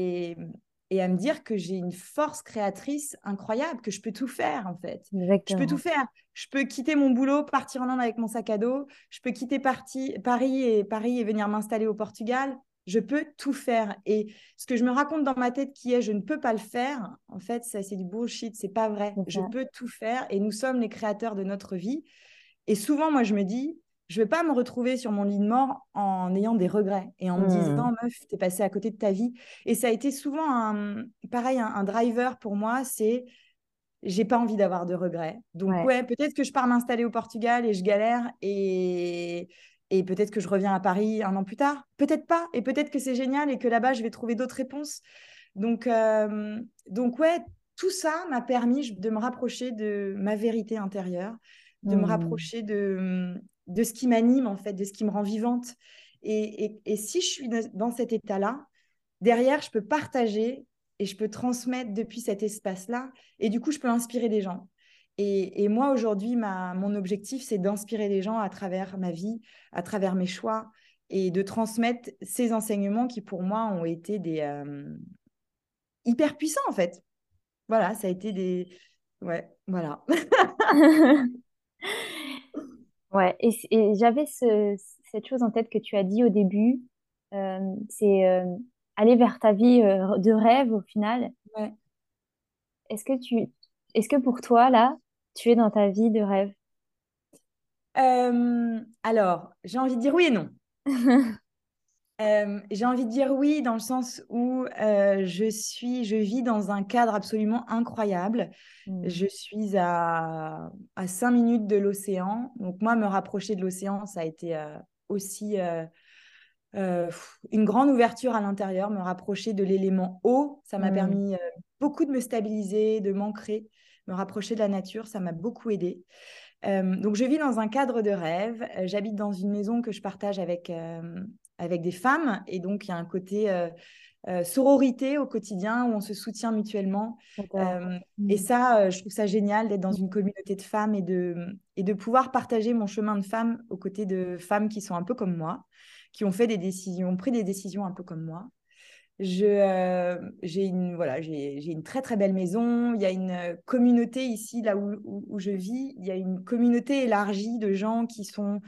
et à me dire que j'ai une force créatrice incroyable, que je peux tout faire en fait. Je peux tout faire. Je peux quitter mon boulot, partir en Inde avec mon sac à dos. Je peux quitter Paris et Paris et venir m'installer au Portugal. Je peux tout faire. Et ce que je me raconte dans ma tête qui est je ne peux pas le faire, en fait, ça c'est du bullshit, c'est pas vrai. Je peux tout faire et nous sommes les créateurs de notre vie. Et souvent, moi, je me dis, je ne vais pas me retrouver sur mon lit de mort en ayant des regrets et en me disant, mmh. meuf, es passé à côté de ta vie. Et ça a été souvent, un, pareil, un, driver pour moi, c'est j'ai pas envie d'avoir de regrets. Donc, ouais, peut-être que je pars m'installer au Portugal et je galère et, et peut-être que je reviens à Paris un an plus tard. Peut-être pas. Et peut-être que c'est génial et que là-bas, je vais trouver d'autres réponses. Donc, euh, donc ouais, tout ça m'a permis de me rapprocher de ma vérité intérieure, de me mmh. rapprocher de, de ce qui m'anime, en fait, de ce qui me rend vivante. Et, si je suis dans cet état-là, derrière, je peux partager et je peux transmettre depuis cet espace-là. Et du coup, je peux inspirer des gens. Et, moi, aujourd'hui, mon objectif, c'est d'inspirer les gens à travers ma vie, à travers mes choix, et de transmettre ces enseignements qui, pour moi, ont été des euh, hyper puissants, en fait. Voilà, ça a été des... Ouais, voilà. [LAUGHS] Ouais, et, j'avais cette chose en tête que tu as dit au début, euh, c'est euh, aller vers ta vie euh, de rêve au final. Ouais. Est-ce que tu, est-ce que pour toi là, tu es dans ta vie de rêve? alors, j'ai envie de dire oui et non. [LAUGHS] Euh, j'ai envie de dire oui dans le sens où euh, je suis, je vis dans un cadre absolument incroyable. Mmh. Je suis à, à 5 minutes de l'océan. Donc moi, me rapprocher de l'océan, ça a été euh, aussi une grande ouverture à l'intérieur. Me rapprocher de l'élément eau, ça m'a mmh. permis beaucoup de me stabiliser, de m'ancrer. Me rapprocher de la nature, ça m'a beaucoup aidé. donc, je vis dans un cadre de rêve. J'habite dans une maison que je partage avec, avec des femmes. Et donc, il y a un côté euh, sororité au quotidien où on se soutient mutuellement. et mmh. ça, je trouve ça génial d'être dans une communauté de femmes et de, et de pouvoir partager mon chemin de femme aux côtés de femmes qui sont un peu comme moi, qui ont fait des décisions, ont pris des décisions un peu comme moi. Euh, j'ai une, voilà, j'ai, une très très belle maison. Il y a une communauté ici, là où, où, je vis, il y a une communauté élargie de gens qui sont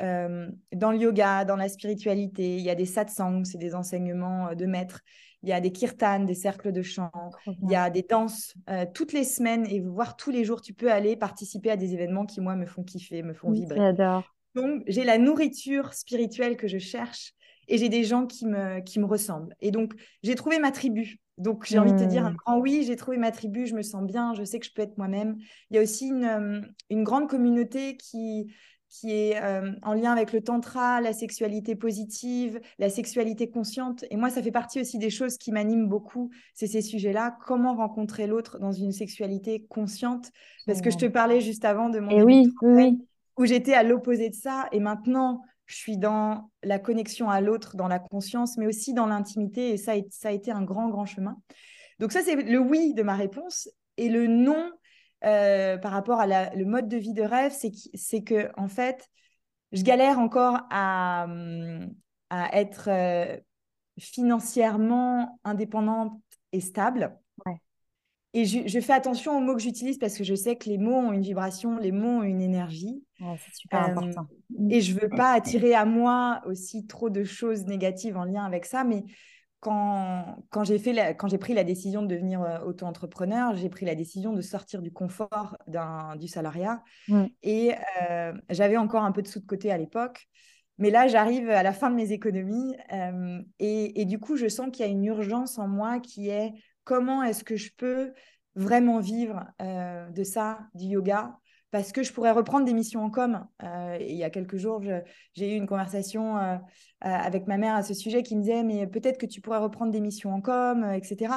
euh, dans le yoga, dans la spiritualité. Il y a des satsangs, c'est des enseignements euh, de maîtres. Il y a des kirtans, des cercles de chant. Il y a des danses toutes les semaines et voir tous les jours. Tu peux aller participer à des événements qui, moi, me font kiffer, me font vibrer. J'adore. Donc, j'ai la nourriture spirituelle que je cherche et j'ai des gens qui me, qui me ressemblent. Et donc, j'ai trouvé ma tribu. Donc, j'ai envie de te dire un hmm. grand oui, j'ai trouvé ma tribu, je me sens bien, je sais que je peux être moi-même. Il y a aussi une, euh, une grande communauté qui, qui est euh, en lien avec le tantra, la sexualité positive, la sexualité consciente. Et moi, ça fait partie aussi des choses qui m'animent beaucoup, c'est ces sujets-là. Comment rencontrer l'autre dans une sexualité consciente? Parce que je te parlais juste avant de mon... Et oui, oui. Où j'étais à l'opposé de ça. Et maintenant, je suis dans la connexion à l'autre, dans la conscience, mais aussi dans l'intimité. Et ça, ça a été un grand, grand chemin. Donc ça, c'est le oui de ma réponse. Et le non euh, par rapport à le mode de vie de rêve, c'est que, en fait, je galère encore à, à être euh, financièrement indépendante et stable. Et je, fais attention aux mots que j'utilise parce que je sais que les mots ont une vibration, les mots ont une énergie. c'est super euh, important. Et je veux pas attirer à moi aussi trop de choses négatives en lien avec ça. Mais quand, quand j'ai fait quand j'ai pris la décision de devenir euh, auto-entrepreneur, j'ai pris la décision de sortir du confort du salariat. Et euh, j'avais encore un peu de sous de côté à l'époque. Mais là, j'arrive à la fin de mes économies et, et, du coup, je sens qu'il y a une urgence en moi qui est comment est-ce que je peux vraiment vivre euh, de ça, du yoga parce que je pourrais reprendre des missions en com. Euh, il y a quelques jours, j'ai eu une conversation euh, avec ma mère à ce sujet qui me disait, mais peut-être que tu pourrais reprendre des missions en com, etc.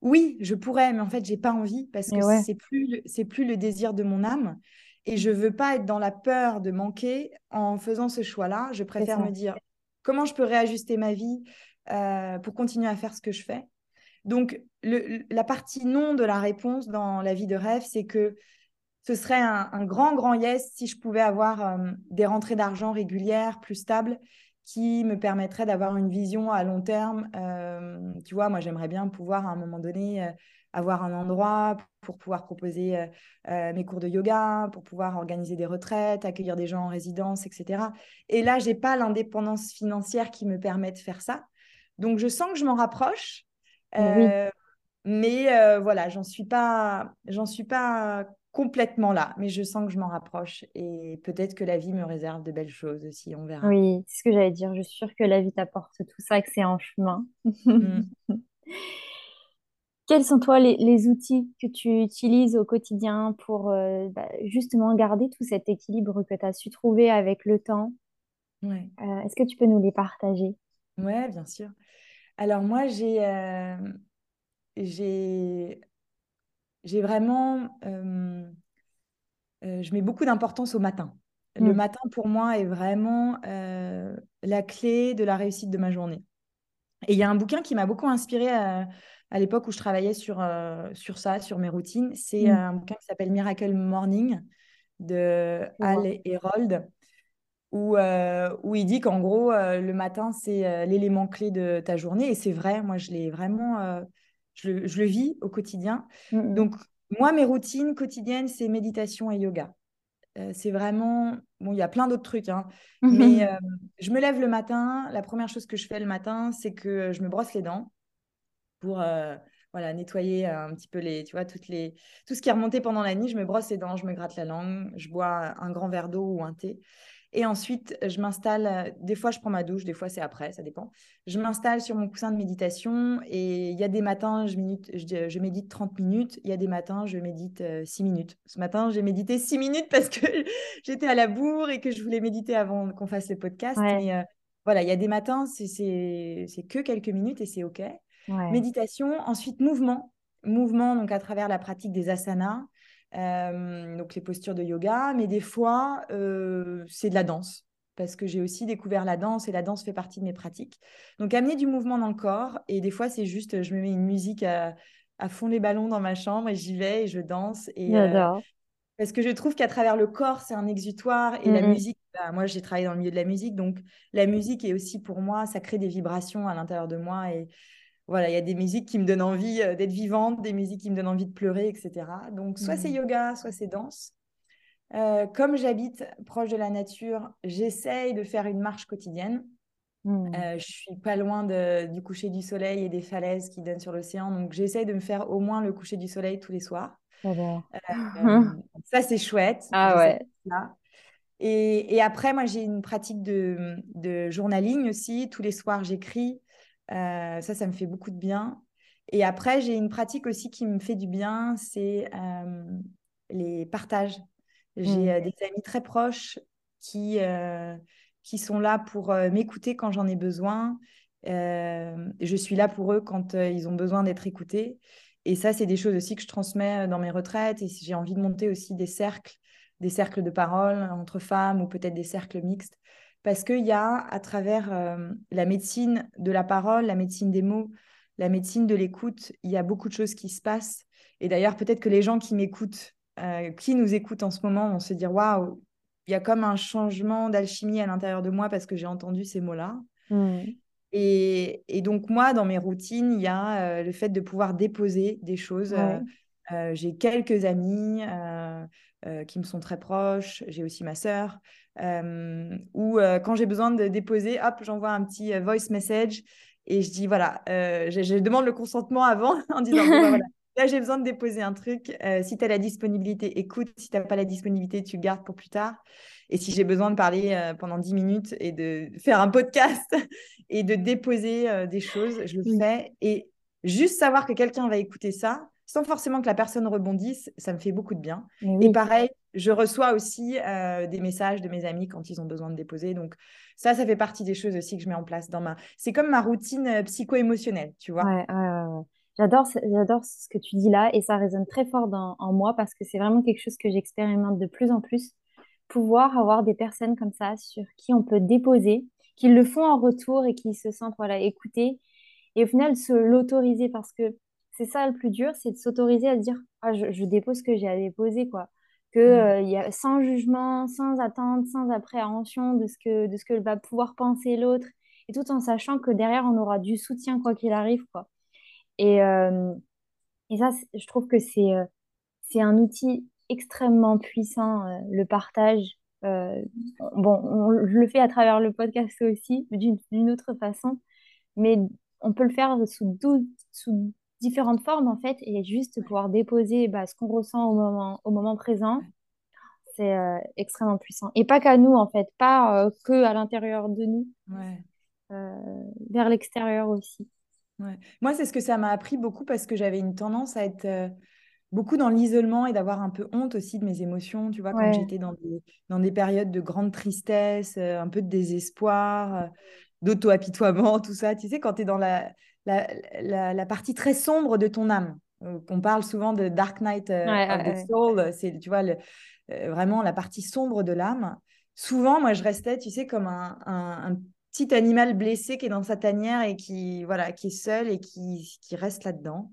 Oui, je pourrais, mais en fait, j'ai pas envie parce que ce c'est plus c'est plus le désir de mon âme et je veux pas être dans la peur de manquer en faisant ce choix-là. Je préfère me dire comment je peux réajuster ma vie pour continuer à faire ce que je fais donc, la partie non de la réponse dans la vie de rêve, c'est que ce serait un, grand, grand yes si je pouvais avoir euh, des rentrées d'argent régulières, plus stables, qui me permettraient d'avoir une vision à long terme. Euh, tu vois, moi, j'aimerais bien pouvoir, à un moment donné, euh, avoir un endroit pour pouvoir proposer mes cours de yoga, pour pouvoir organiser des retraites, accueillir des gens en résidence, etc. Et là, je n'ai pas l'indépendance financière qui me permet de faire ça. Donc, je sens que je m'en rapproche. Mais voilà, j'en suis pas, j'en suis pas complètement là, mais je sens que je m'en rapproche et peut-être que la vie me réserve de belles choses aussi, on verra. Oui, c'est ce que j'allais dire. Je suis sûre que la vie t'apporte tout ça, que c'est en chemin. Mm. [LAUGHS] Quels sont toi les, outils que tu utilises au quotidien pour euh, bah, justement garder tout cet équilibre que tu as su trouver avec le temps? Ouais. Est-ce que tu peux nous les partager? Oui, bien sûr. Alors moi, j'ai euh, j'ai vraiment... Euh, euh, je mets beaucoup d'importance au matin. Le mm. matin, pour moi, est vraiment la clé de la réussite de ma journée. Et il y a un bouquin qui m'a beaucoup inspiré à, l'époque où je travaillais sur, sur ça, sur mes routines. C'est mm. un bouquin qui s'appelle Miracle Morning de Al Herold où, euh, où il dit qu'en gros, euh, le matin, c'est euh, l'élément clé de ta journée. Et c'est vrai, moi, je l'ai vraiment, je le, je, le, vis au quotidien. Mm, mm. Donc, moi, mes routines quotidiennes, c'est méditation et yoga. c'est vraiment, bon, il y a plein d'autres trucs, hein, mais je me lève le matin. La première chose que je fais le matin, c'est que je me brosse les dents pour voilà, nettoyer un petit peu les, tu vois, toutes les, tout ce qui est remonté pendant la nuit. Je me brosse les dents, je me gratte la langue, je bois un grand verre d'eau ou un thé. Et ensuite, je m'installe, euh, des fois je prends ma douche, des fois c'est après, ça dépend. Je m'installe sur mon coussin de méditation et il y a des matins, je, je, médite 30 minutes, il y a des matins, je médite 6 euh, minutes. Ce matin, j'ai médité 6 minutes parce que [LAUGHS] j'étais à la bourre et que je voulais méditer avant qu'on fasse le podcast. Mais euh, voilà, il y a des matins, c'est que quelques minutes et c'est OK. Méditation, ensuite mouvement. Mouvement, donc à travers la pratique des asanas. Euh, donc les postures de yoga, mais des fois, euh, c'est de la danse. parce que j'ai aussi découvert la danse et la danse fait partie de mes pratiques. Donc amener du mouvement dans le corps et des fois c'est juste je me mets une musique à, fond les ballons dans ma chambre et j'y vais et je danse et euh, parce que je trouve qu'à travers le corps c'est un exutoire et la musique bah, moi j'ai travaillé dans le milieu de la musique donc la musique est aussi pour moi ça crée des vibrations à l'intérieur de moi et voilà, il y a des musiques qui me donnent envie euh, d'être vivante, des musiques qui me donnent envie de pleurer, etc. Donc, soit c'est mmh. yoga, soit c'est danse. Euh, comme j'habite proche de la nature, j'essaye de faire une marche quotidienne. Mmh. Euh, je suis pas loin du coucher du soleil et des falaises qui donnent sur l'océan, donc j'essaye de me faire au moins le coucher du soleil tous les soirs. [LAUGHS] ça, c'est chouette. Ah ouais. Et, après, moi, j'ai une pratique de, de journaling aussi. Tous les soirs, j'écris. Euh, ça, ça me fait beaucoup de bien. Et après, j'ai une pratique aussi qui me fait du bien, c'est euh, les partages. J'ai mmh. euh, des amis très proches qui, qui sont là pour m'écouter quand j'en ai besoin. je suis là pour eux quand ils ont besoin d'être écoutés. Et ça, c'est des choses aussi que je transmets dans mes retraites. Et j'ai envie de monter aussi des cercles, des cercles de parole entre femmes ou peut-être des cercles mixtes parce qu'il y a à travers euh, la médecine de la parole, la médecine des mots, la médecine de l'écoute, il y a beaucoup de choses qui se passent. Et d'ailleurs, peut-être que les gens qui m'écoutent, euh, qui nous écoutent en ce moment, vont se dire waouh, il y a comme un changement d'alchimie à l'intérieur de moi parce que j'ai entendu ces mots-là. Mmh. Et, donc, moi, dans mes routines, il y a euh, le fait de pouvoir déposer des choses. j'ai quelques amis qui me sont très proches. J'ai aussi ma sœur. Euh, ou euh, quand j'ai besoin de déposer, hop, j'envoie un petit euh, voice message et je dis voilà, je, demande le consentement avant [LAUGHS] en disant bah, voilà, [LAUGHS] là j'ai besoin de déposer un truc. si tu as la disponibilité, écoute. Si tu n'as pas la disponibilité, tu gardes pour plus tard. Et si j'ai besoin de parler pendant 10 minutes et de faire un podcast [LAUGHS] et de déposer des choses, je le fais. Et juste savoir que quelqu'un va écouter ça, sans forcément que la personne rebondisse, ça me fait beaucoup de bien. Et pareil, je reçois aussi euh, des messages de mes amis quand ils ont besoin de déposer. Donc ça, ça fait partie des choses aussi que je mets en place dans ma... C'est comme ma routine euh, psycho-émotionnelle, tu vois. Ouais, J'adore, j'adore ce que tu dis là et ça résonne très fort en moi parce que c'est vraiment quelque chose que j'expérimente de plus en plus. Pouvoir avoir des personnes comme ça sur qui on peut déposer, qui le font en retour et qui se sentent voilà, écoutés et au final se l'autoriser parce que c'est ça le plus dur, c'est de s'autoriser à dire ah, je, dépose ce que j'ai à déposer, quoi. Que mm. euh, y a, sans jugement, sans attente, sans appréhension de ce que, de ce que va pouvoir penser l'autre, et tout en sachant que derrière, on aura du soutien quoi qu'il arrive, quoi. Et, euh, et ça, je trouve que c'est euh, c'est un outil extrêmement puissant, le partage. bon, je le fais à travers le podcast aussi, d'une autre façon, mais on peut le faire sous, sous différentes formes en fait et juste pouvoir déposer bah, ce qu'on ressent au moment, au moment présent, c'est euh, extrêmement puissant. Et pas qu'à nous en fait, pas euh, que à l'intérieur de nous, euh, vers l'extérieur aussi. Moi, c'est ce que ça m'a appris beaucoup parce que j'avais une tendance à être beaucoup dans l'isolement et d'avoir un peu honte aussi de mes émotions. Tu vois, quand j'étais dans des, dans des périodes de grande tristesse, un peu de désespoir, d'auto-apitoiement, [LAUGHS] tout ça. Tu sais, quand tu es dans la, la, partie très sombre de ton âme. Euh, on parle souvent de Dark Night euh, of the Soul, c'est tu vois euh, vraiment la partie sombre de l'âme. Souvent, moi, je restais, tu sais, comme un, petit animal blessé qui est dans sa tanière et qui voilà, qui est seul et qui, qui reste là-dedans.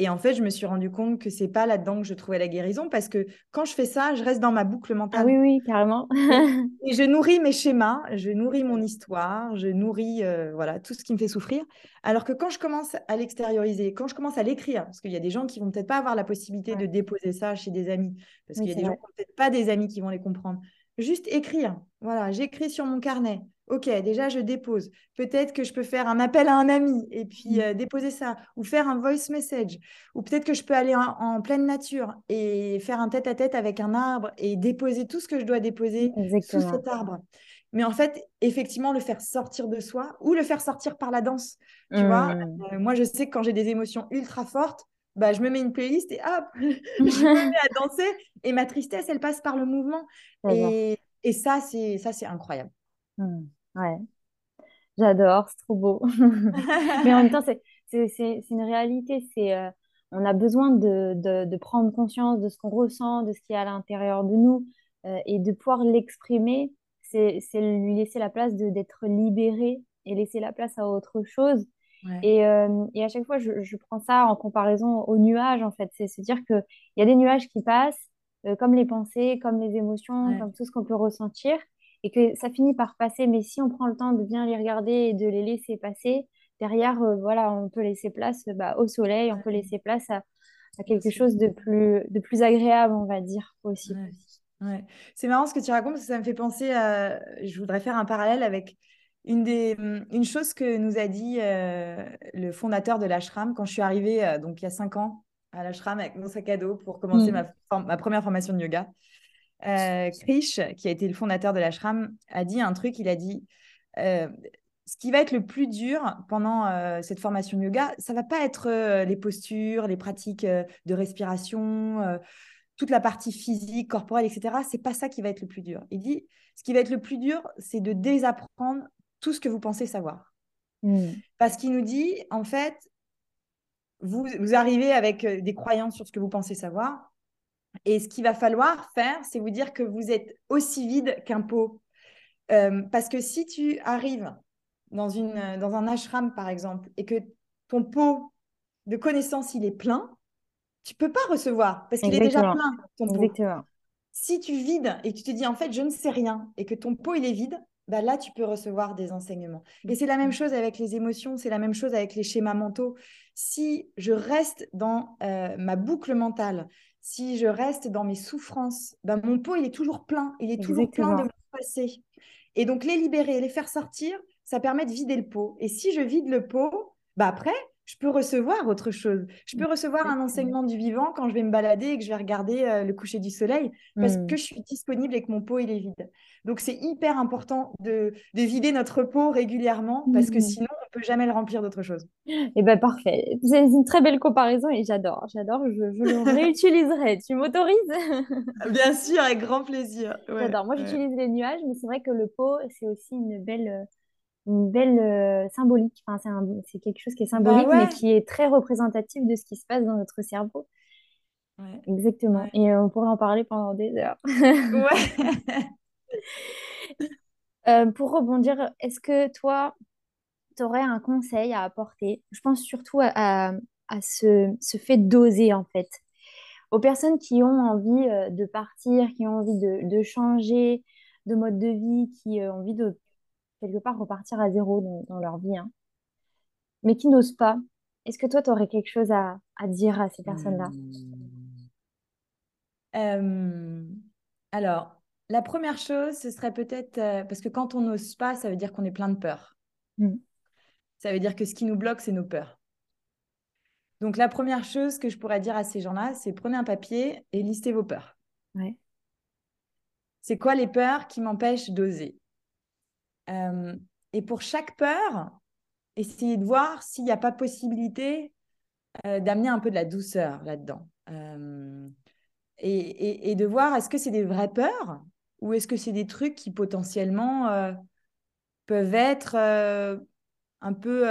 Et en fait, je me suis rendu compte que c'est pas là-dedans que je trouvais la guérison parce que quand je fais ça, je reste dans ma boucle mentale. Ah oui, oui, carrément. et [LAUGHS] je nourris mes schémas, je nourris mon histoire, je nourris euh, voilà tout ce qui me fait souffrir. Alors que quand je commence à l'extérioriser, quand je commence à l'écrire, parce qu'il y a des gens qui vont peut-être pas avoir la possibilité de déposer ça chez des amis, parce qu'il y a des gens qui n'ont peut-être pas des amis qui vont les comprendre. Juste écrire. Voilà, j'écris sur mon carnet. Ok, déjà, je dépose. Peut-être que je peux faire un appel à un ami et puis mmh. euh, déposer ça, ou faire un voice message, ou peut-être que je peux aller en, pleine nature et faire un tête-à-tête avec un arbre et déposer tout ce que je dois déposer sous cet arbre. Mais en fait, effectivement, le faire sortir de soi ou le faire sortir par la danse. Tu vois, mmh. euh, moi, je sais que quand j'ai des émotions ultra fortes, bah, je me mets une playlist et hop, [LAUGHS] je me mets à danser et ma tristesse, elle passe par le mouvement. Et, et, ça, c'est ça, c'est incroyable. Mmh. Ouais, j'adore, c'est trop beau. [LAUGHS] Mais en même temps, c'est une réalité. C'est, euh, on a besoin de, de, prendre conscience de ce qu'on ressent, de ce qui est à l'intérieur de nous euh, et de pouvoir l'exprimer. c'est lui laisser la place d'être libéré et laisser la place à autre chose. Et, euh, et, à chaque fois, je, je, prends ça en comparaison aux nuages, en fait. C'est se dire qu'il y a des nuages qui passent, comme les pensées, comme les émotions, comme tout ce qu'on peut ressentir, et que ça finit par passer. Mais si on prend le temps de bien les regarder et de les laisser passer, derrière, euh, voilà, on peut laisser place bah, au soleil, on peut laisser place à, à quelque chose de plus, de plus agréable, on va dire aussi. Ouais. C'est marrant ce que tu racontes parce que ça me fait penser à. Je voudrais faire un parallèle avec une, des, une chose que nous a dit euh, le fondateur de l'ashram quand je suis arrivée, euh, donc il y a cinq ans, à l'ashram avec mon sac à dos pour commencer mm. ma, ma, première formation de yoga. Euh, Krish, qui a été le fondateur de l'ashram, a dit un truc il a dit ce qui va être le plus dur pendant cette formation de yoga, ça va pas être les postures, les pratiques de respiration toute la partie physique, corporelle, etc., c'est pas ça qui va être le plus dur. Il dit, ce qui va être le plus dur, c'est de désapprendre tout ce que vous pensez savoir. Hmm. Parce qu'il nous dit, en fait, vous, vous arrivez avec euh, des croyances sur ce que vous pensez savoir. Et ce qu'il va falloir faire, c'est vous dire que vous êtes aussi vide qu'un pot. Euh, parce que si tu arrives dans, une, dans un ashram, par exemple, et que ton pot de connaissances, il est plein, tu peux pas recevoir parce qu'il est déjà plein, ton pot. Si tu vides et que tu te dis, en fait, je ne sais rien et que ton pot, il est vide, bah là, tu peux recevoir des enseignements. Et c'est la même chose avec les émotions, c'est la même chose avec les schémas mentaux. Si je reste dans euh, ma boucle mentale, si je reste dans mes souffrances, bah mon pot, il est toujours plein, il est toujours plein de mon passé. Et donc, les libérer, les faire sortir, ça permet de vider le pot. Et si je vide le pot, bah après, je peux recevoir autre chose. Je peux recevoir un enseignement du vivant quand je vais me balader et que je vais regarder euh, le coucher du soleil parce mmh. que je suis disponible et que mon pot il est vide. Donc c'est hyper important de, de, vider notre pot régulièrement parce que mmh. sinon on peut jamais le remplir d'autre chose. Et eh ben parfait. C'est une très belle comparaison et j'adore. J'adore. Je, le [LAUGHS] réutiliserai. tu m'autorises? Bien sûr, avec grand plaisir. j'adore. Moi j'utilise les nuages, mais c'est vrai que le pot c'est aussi une belle une belle euh, symbolique. Enfin, c'est quelque chose qui est symbolique, bah mais qui est très représentatif de ce qui se passe dans notre cerveau. Exactement. Et euh, on pourrait en parler pendant des heures. ouais. [LAUGHS] Euh, pour rebondir, est-ce que toi, tu aurais un conseil à apporter? Je pense surtout à, à, ce, ce, fait d'oser, en fait. Aux personnes qui ont envie de partir, qui ont envie de, de changer de mode de vie, qui ont envie de quelque part repartir à zéro dans, leur vie, hein. mais qui n'osent pas. Est-ce que toi, tu aurais quelque chose à, dire à ces personnes-là? Euh, Alors, la première chose, ce serait peut-être, euh, parce que quand on n'ose pas, ça veut dire qu'on est plein de peur. Mm. Ça veut dire que ce qui nous bloque, c'est nos peurs. Donc, la première chose que je pourrais dire à ces gens-là, c'est prenez un papier et listez vos peurs. Ouais. C'est quoi les peurs qui m'empêchent d'oser? Euh, et pour chaque peur, essayez de voir s'il n'y a pas possibilité euh, d'amener un peu de la douceur là-dedans. Euh, et, et, de voir est-ce que c'est des vraies peurs ou est-ce que c'est des trucs qui potentiellement peuvent être un peu...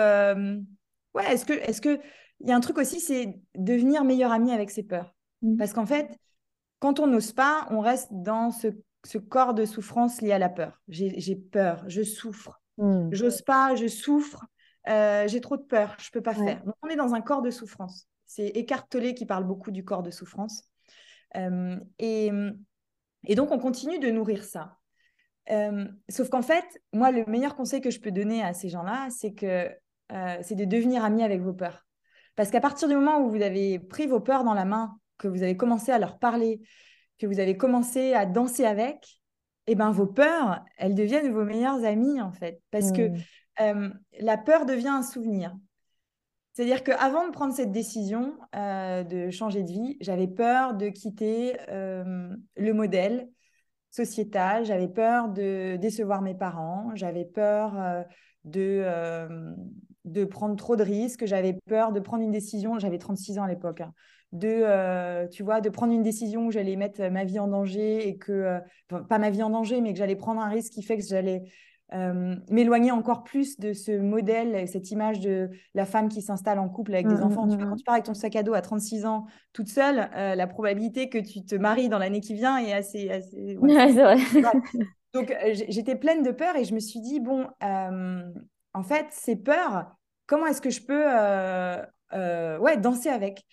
ouais, est-ce que... Est-ce que... Il y a un truc aussi, c'est devenir meilleur ami avec ses peurs. Mmh. Parce qu'en fait, quand on n'ose pas, on reste dans ce ce corps de souffrance lié à la peur. J'ai peur, je souffre, hmm. j'ose pas, je souffre, euh, j'ai trop de peur, je peux pas faire. Donc on est dans un corps de souffrance. C'est Eckhart Tolle qui parle beaucoup du corps de souffrance. Euh, et, et, donc on continue de nourrir ça. Euh, sauf qu'en fait, moi, le meilleur conseil que je peux donner à ces gens-là, c'est que c'est de devenir ami avec vos peurs. Parce qu'à partir du moment où vous avez pris vos peurs dans la main, que vous avez commencé à leur parler, que vous avez commencé à danser avec, eh ben, vos peurs, elles deviennent vos meilleures amies, en fait. Parce que mmh. euh, la peur devient un souvenir. C'est-à-dire qu'avant de prendre cette décision euh, de changer de vie, j'avais peur de quitter euh, le modèle sociétal, j'avais peur de décevoir mes parents, j'avais peur de, de prendre trop de risques, j'avais peur de prendre une décision, j'avais 36 ans à l'époque, hein de, euh, tu vois, de prendre une décision où j'allais mettre ma vie en danger et que, euh, pas ma vie en danger, mais que j'allais prendre un risque qui fait que j'allais euh, m'éloigner encore plus de ce modèle, cette image de la femme qui s'installe en couple avec des mmh, enfants. Mmh, quand mmh. tu pars avec ton sac à dos à 36 ans toute seule, la probabilité que tu te maries dans l'année qui vient est assez... assez [LAUGHS] Donc, j'étais pleine de peur et je me suis dit, bon, en fait, ces peurs, comment est-ce que je peux ouais, danser avec?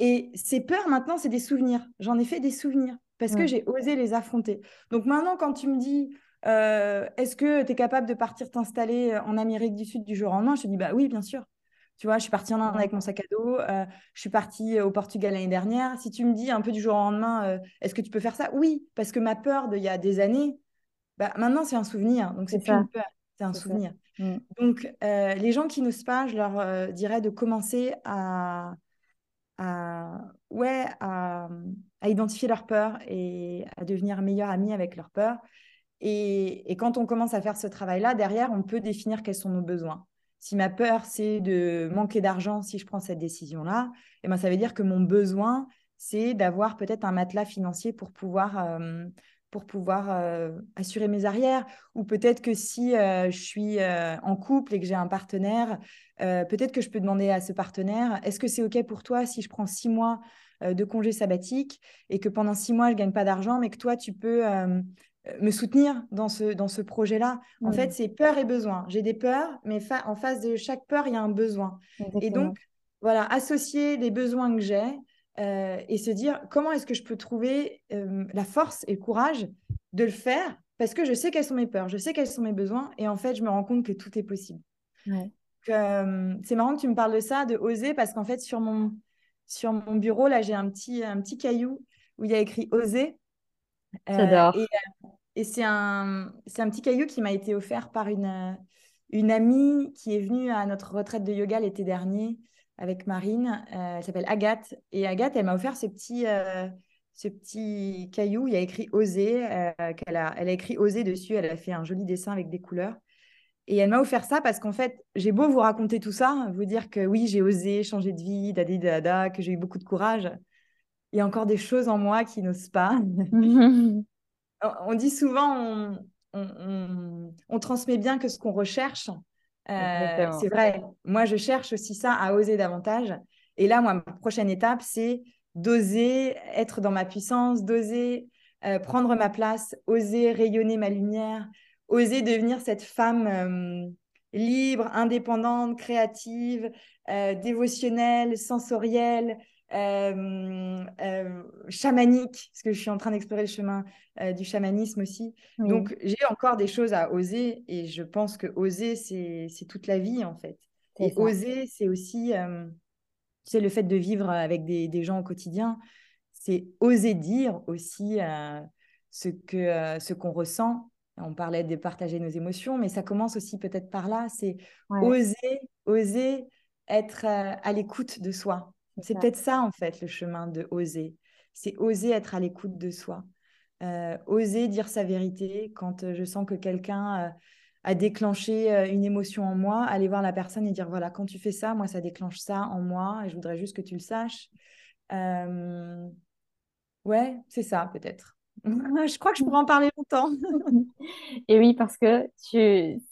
Et ces peurs, maintenant, c'est des souvenirs. J'en ai fait des souvenirs parce que j'ai osé les affronter. Donc maintenant, quand tu me dis, est-ce que tu es capable de partir t'installer en Amérique du Sud du jour au lendemain? Je te dis, bah oui, bien sûr. Tu vois, je suis partie en Inde avec mon sac à dos, je suis partie au Portugal l'année dernière. Si tu me dis un peu du jour au lendemain, est-ce que tu peux faire ça? Oui, parce que ma peur d'il y a des années, bah, maintenant c'est un souvenir. Donc c'est plus une peur, c'est un souvenir. Mm. Donc les gens qui n'osent pas, je leur dirais de commencer à, ouais, à, identifier leur peur et à devenir meilleur ami avec leur peur. Et, quand on commence à faire ce travail-là, derrière, on peut définir quels sont nos besoins. Si ma peur, c'est de manquer d'argent si je prends cette décision-là, eh ben, ça veut dire que mon besoin, c'est d'avoir peut-être un matelas financier pour pouvoir, euh, pour pouvoir euh, assurer mes arrières. Ou peut-être que si euh, je suis en couple et que j'ai un partenaire, peut-être que je peux demander à ce partenaire, est-ce que c'est OK pour toi si je prends six mois de congé sabbatique et que pendant six mois, je ne gagne pas d'argent, mais que toi, tu peux me soutenir dans ce, dans ce projet-là. En fait, c'est peur et besoin. J'ai des peurs, mais en face de chaque peur, il y a un besoin. Et donc, voilà, associer les besoins que j'ai euh, et se dire comment est-ce que je peux trouver euh, la force et le courage de le faire parce que je sais quelles sont mes peurs, je sais quels sont mes besoins et en fait, je me rends compte que tout est possible. Euh, c'est marrant que tu me parles de ça, de oser, parce qu'en fait, sur mon, sur mon bureau, là, j'ai un petit, un petit caillou où il y a écrit oser. J'adore. Et c'est un, un petit caillou qui m'a été offert par une, une amie qui est venue à notre retraite de yoga l'été dernier avec Marine. Euh, elle s'appelle Agathe. Et Agathe, elle m'a offert ce petit, euh, ce petit caillou. Il y a écrit Oser. Euh, qu'elle a, elle a écrit Oser dessus. Elle a fait un joli dessin avec des couleurs. Et elle m'a offert ça parce qu'en fait, j'ai beau vous raconter tout ça, vous dire que oui, j'ai osé changer de vie, dadi dada, que j'ai eu beaucoup de courage. Il y a encore des choses en moi qui n'osent pas. [LAUGHS] on dit souvent, on, transmet bien que ce qu'on recherche. Euh, c'est vrai. Moi, je cherche aussi ça à oser davantage. Et là, moi, ma prochaine étape, c'est d'oser être dans ma puissance, d'oser euh, prendre ma place, oser rayonner ma lumière, oser devenir cette femme euh, libre, indépendante, créative, dévotionnelle, sensorielle, chamanique, parce que je suis en train d'explorer le chemin euh, du chamanisme aussi. Donc, j'ai encore des choses à oser et je pense que oser, c'est toute la vie en fait. Et oser, c'est aussi, c'est le fait de vivre avec des, des gens au quotidien. C'est oser dire aussi ce que ce qu'on ressent. On parlait de partager nos émotions, mais ça commence aussi peut-être par là. C'est oser, oser être à l'écoute de soi. C'est peut-être ça, en fait, le chemin de oser. C'est oser être à l'écoute de soi. Euh, oser dire sa vérité quand euh, je sens que quelqu'un euh, a déclenché une émotion en moi, aller voir la personne et dire voilà, quand tu fais ça, moi, ça déclenche ça en moi et je voudrais juste que tu le saches. Ouais, c'est ça, peut-être. [LAUGHS] je crois que je pourrais en parler longtemps. [LAUGHS] et oui, parce que tu,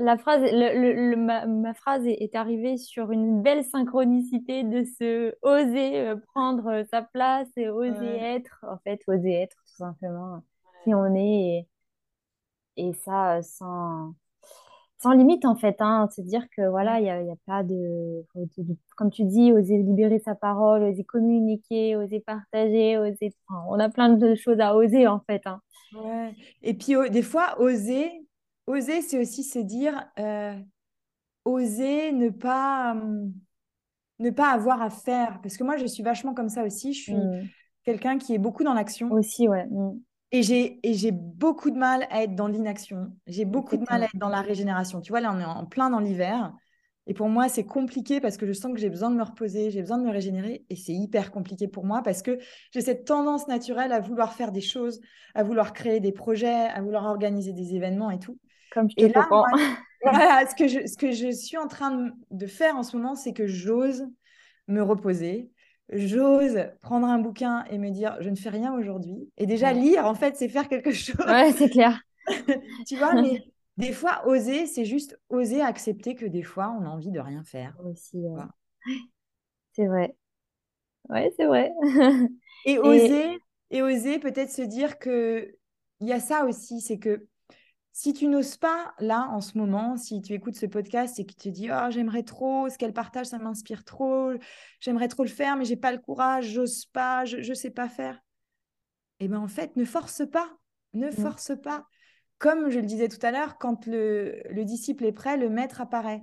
la phrase, le, ma, phrase est, arrivée sur une belle synchronicité de se oser euh, prendre sa place et oser être, en fait, oser être tout simplement qui on est. Et, ça, euh, sans, sans limite, en fait. Hein, se dire que voilà, il n'y a, y a, pas de, Comme tu dis, oser libérer sa parole, oser communiquer, oser partager, oser. on a plein de choses à oser, en fait. Hein. Ouais. Et puis, des fois, oser Oser, c'est aussi se dire, euh, oser ne pas, hum, ne pas avoir à faire. Parce que moi, je suis vachement comme ça aussi. Je suis mm. quelqu'un qui est beaucoup dans l'action. Aussi, ouais. Mm. Et j'ai beaucoup de mal à être dans l'inaction. J'ai beaucoup de mal à être dans la régénération. Tu vois, là, on est en plein dans l'hiver. Et pour moi, c'est compliqué parce que je sens que j'ai besoin de me reposer, j'ai besoin de me régénérer. Et c'est hyper compliqué pour moi parce que j'ai cette tendance naturelle à vouloir faire des choses, à vouloir créer des projets, à vouloir organiser des événements et tout. Comme je te et là, [LAUGHS] ce, que je, ce que je suis en train de faire en ce moment, c'est que j'ose me reposer. J'ose prendre un bouquin et me dire, je ne fais rien aujourd'hui. Et déjà, lire, en fait, c'est faire quelque [LAUGHS] chose. Ouais, c'est clair. [LAUGHS] tu vois, mais des fois, oser, c'est juste oser accepter que des fois, on a envie de rien faire. Aussi, C'est vrai. Ouais, c'est vrai. et oser, et oser peut-être se dire que il y a ça aussi, c'est que si tu n'oses pas, là, en ce moment, si tu écoutes ce podcast et que tu te dis Oh, j'aimerais trop, ce qu'elle partage, ça m'inspire trop, j'aimerais trop le faire, mais j'ai pas le courage, j'ose pas, je ne sais pas faire. Eh bien, en fait, ne force pas, ne mmh. force pas. Comme je le disais tout à l'heure, quand le, le disciple est prêt, le maître apparaît.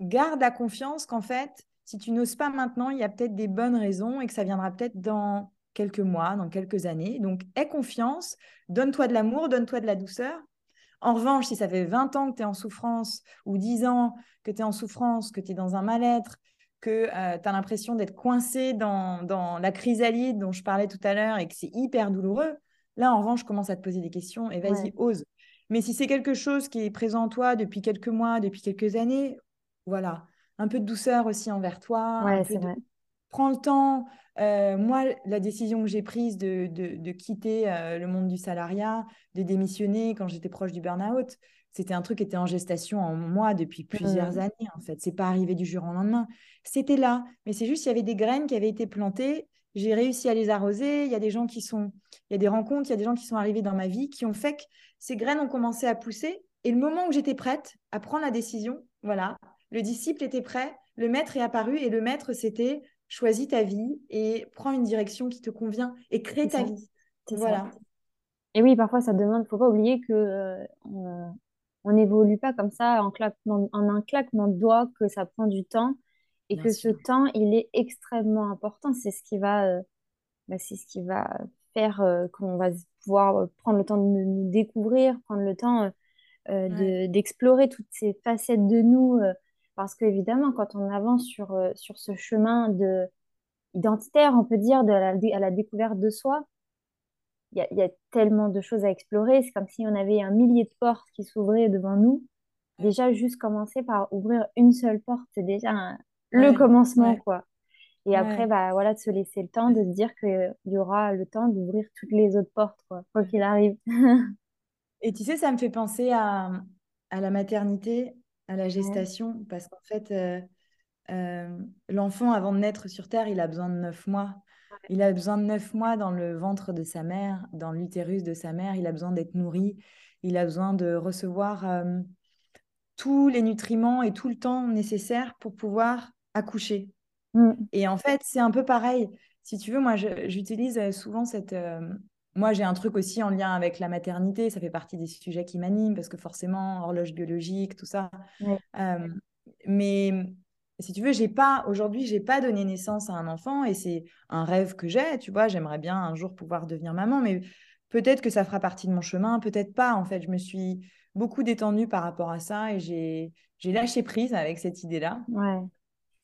Garde la confiance qu'en fait, si tu n'oses pas maintenant, il y a peut-être des bonnes raisons et que ça viendra peut-être dans quelques mois, dans quelques années. Donc, aie confiance, donne-toi de l'amour, donne-toi de la douceur en revanche, si ça fait 20 ans que tu es en souffrance ou 10 ans que tu es en souffrance, que tu es dans un mal-être, que euh, tu as l'impression d'être coincé dans, la chrysalide dont je parlais tout à l'heure et que c'est hyper douloureux, là, en revanche, je commence à te poser des questions et vas-y, ose. Mais si c'est quelque chose qui est présent en toi depuis quelques mois, depuis quelques années, voilà, un peu de douceur aussi envers toi. c'est vrai. Prends le temps, euh, moi, la décision que j'ai prise de, de, quitter euh, le monde du salariat, de démissionner quand j'étais proche du burn-out, c'était un truc qui était en gestation en moi depuis plusieurs mmh. années, en fait. C'est pas arrivé du jour au lendemain. C'était là, mais c'est juste, il y avait des graines qui avaient été plantées. J'ai réussi à les arroser. Il y a des gens qui sont, il y a des rencontres, il y a des gens qui sont arrivés dans ma vie qui ont fait que ces graines ont commencé à pousser. Et le moment où j'étais prête à prendre la décision, voilà, le disciple était prêt, le maître est apparu et le maître, c'était choisis ta vie et prends une direction qui te convient et crée ta vie. Voilà. Et oui, parfois ça demande, faut pas oublier que euh, on n'évolue pas comme ça en, claquement, en un claquement de doigts, que ça prend du temps et que ce temps, il est extrêmement important. C'est ce qui va, euh, bah, c'est ce qui va faire euh, qu'on va pouvoir prendre le temps de nous découvrir, prendre le temps d'explorer toutes ces facettes de nous parce qu'évidemment, quand on avance sur, euh, sur ce chemin de, identitaire, on peut dire, de la, à la découverte de soi, il y, y a, tellement de choses à explorer. C'est comme si on avait un millier de portes qui s'ouvraient devant nous. Déjà, juste commencer par ouvrir une seule porte, c'est déjà le commencement, quoi. Et après, bah, voilà, de se laisser le temps de se dire qu'il y aura le temps d'ouvrir toutes les autres portes, quoi, quoi qu'il arrive. [LAUGHS] Et tu sais, ça me fait penser à, à la maternité à la gestation, parce qu'en fait, euh, euh, l'enfant, avant de naître sur Terre, il a besoin de neuf mois. Il a besoin de neuf mois dans le ventre de sa mère, dans l'utérus de sa mère. Il a besoin d'être nourri. Il a besoin de recevoir euh, tous les nutriments et tout le temps nécessaire pour pouvoir accoucher. Mm. Et en fait, c'est un peu pareil. Si tu veux, moi, j'utilise souvent cette, moi, j'ai un truc aussi en lien avec la maternité. Ça fait partie des sujets qui m'animent parce que forcément, horloge biologique, tout ça. Euh, mais si tu veux, j'ai pas aujourd'hui, j'ai pas donné naissance à un enfant et c'est un rêve que j'ai. Tu vois, j'aimerais bien un jour pouvoir devenir maman, mais peut-être que ça fera partie de mon chemin, peut-être pas. En fait, je me suis beaucoup détendue par rapport à ça et j'ai lâché prise avec cette idée-là. Ouais.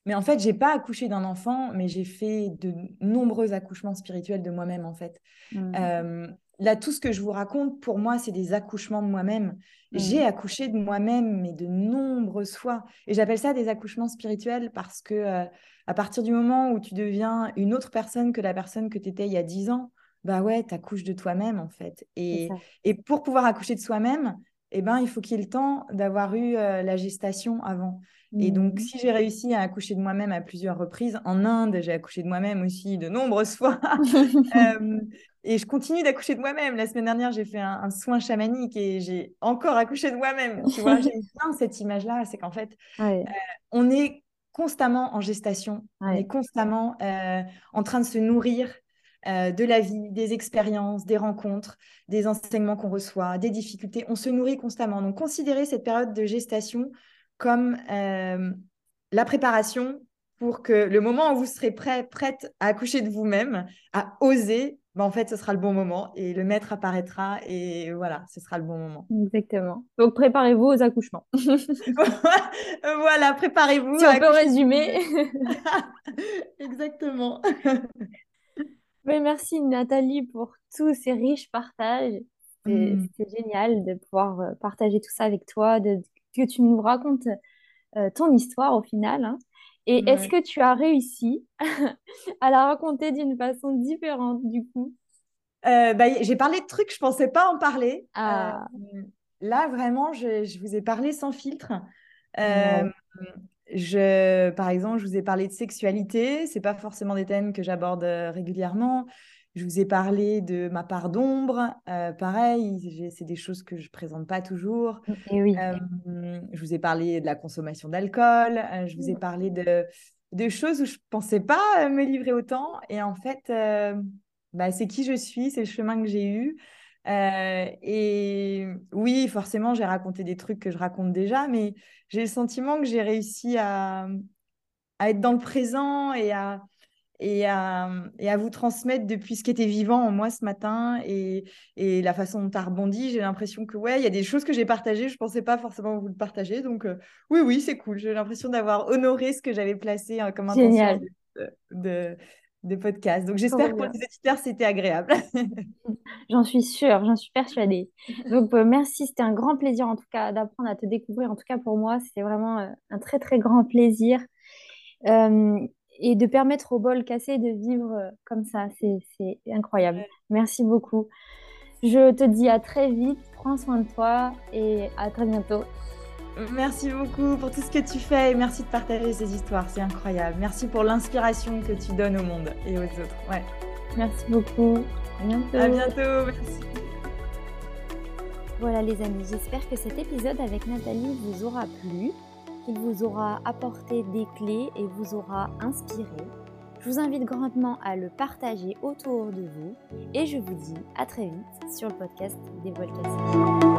Mais en fait, j'ai pas accouché d'un enfant, mais j'ai fait de nombreux accouchements spirituels de moi-même, en fait. Mmh. Euh, là, tout ce que je vous raconte, pour moi, c'est des accouchements de moi-même. Mmh. J'ai accouché de moi-même, mais de nombreuses fois. Et j'appelle ça des accouchements spirituels parce que euh, à partir du moment où tu deviens une autre personne que la personne que tu étais il y a dix ans, bah ouais, tu accouches de toi-même, en fait. Et, et pour pouvoir accoucher de soi-même, eh ben, il faut qu'il y ait le temps d'avoir eu euh, la gestation avant. Et donc, mmh. si j'ai réussi à accoucher de moi-même à plusieurs reprises, en Inde, j'ai accouché de moi-même aussi de nombreuses fois. [LAUGHS] Euh, et je continue d'accoucher de moi-même. La semaine dernière, j'ai fait un, soin chamanique et j'ai encore accouché de moi-même. Tu vois, j'ai [LAUGHS] bien cette image-là. C'est qu'en fait, euh, on est constamment en gestation. On est constamment en train de se nourrir euh, de la vie, des expériences, des rencontres, des enseignements qu'on reçoit, des difficultés. On se nourrit constamment. Donc, considérez cette période de gestation comme euh, la préparation pour que le moment où vous serez prêt, prête à accoucher de vous-même, à oser, ben en fait, ce sera le bon moment et le maître apparaîtra et voilà, ce sera le bon moment. Exactement. Donc, préparez-vous aux accouchements. [LAUGHS] voilà, préparez-vous. Si on peut résumer. [LAUGHS] Exactement [LAUGHS] merci Nathalie pour tous ces riches partages. C'est mm. génial de pouvoir euh, partager tout ça avec toi, de, que tu nous racontes euh, ton histoire au final. Hein. Et est-ce que tu as réussi [LAUGHS] à la raconter d'une façon différente du coup? Euh, bah, J'ai parlé de trucs, je ne pensais pas en parler. Ah. là, vraiment, je, je, vous ai parlé sans filtre. Je, par exemple, je vous ai parlé de sexualité. C'est pas forcément des thèmes que j'aborde euh, régulièrement. Je vous ai parlé de ma part d'ombre. pareil, c'est des choses que je ne présente pas toujours. Et oui. je vous ai parlé de la consommation d'alcool. je vous ai parlé de, de choses où je ne pensais pas me livrer autant. Et en fait, bah, c'est qui je suis, c'est le chemin que j'ai eu. Euh, et oui, forcément, j'ai raconté des trucs que je raconte déjà, mais j'ai le sentiment que j'ai réussi à, à, être dans le présent et à, et à, et à vous transmettre depuis ce qui était vivant en moi ce matin et, et la façon dont tu as rebondi. J'ai l'impression que, ouais, il y a des choses que j'ai partagées, je ne pensais pas forcément vous le partager. Donc, euh, oui, oui, c'est cool. J'ai l'impression d'avoir honoré ce que j'avais placé hein, comme intention de, de, de podcast. Donc j'espère que pour les éditeurs, c'était agréable. [LAUGHS] j'en suis sûre, j'en suis persuadée. Donc euh, merci, c'était un grand plaisir en tout cas d'apprendre à te découvrir. En tout cas pour moi, c'était vraiment euh, un très très grand plaisir. Euh, et de permettre au bol cassé de vivre comme ça, c'est incroyable. Merci beaucoup. Je te dis à très vite, prends soin de toi et à très bientôt. Merci beaucoup pour tout ce que tu fais et merci de partager ces histoires, c'est incroyable. Merci pour l'inspiration que tu donnes au monde et aux autres. Ouais. Merci beaucoup. À bientôt. À bientôt. Merci. Voilà les amis, j'espère que cet épisode avec Nathalie vous aura plu, qu'il vous aura apporté des clés et vous aura inspiré. Je vous invite grandement à le partager autour de vous et je vous dis à très vite sur le podcast des vols cassés.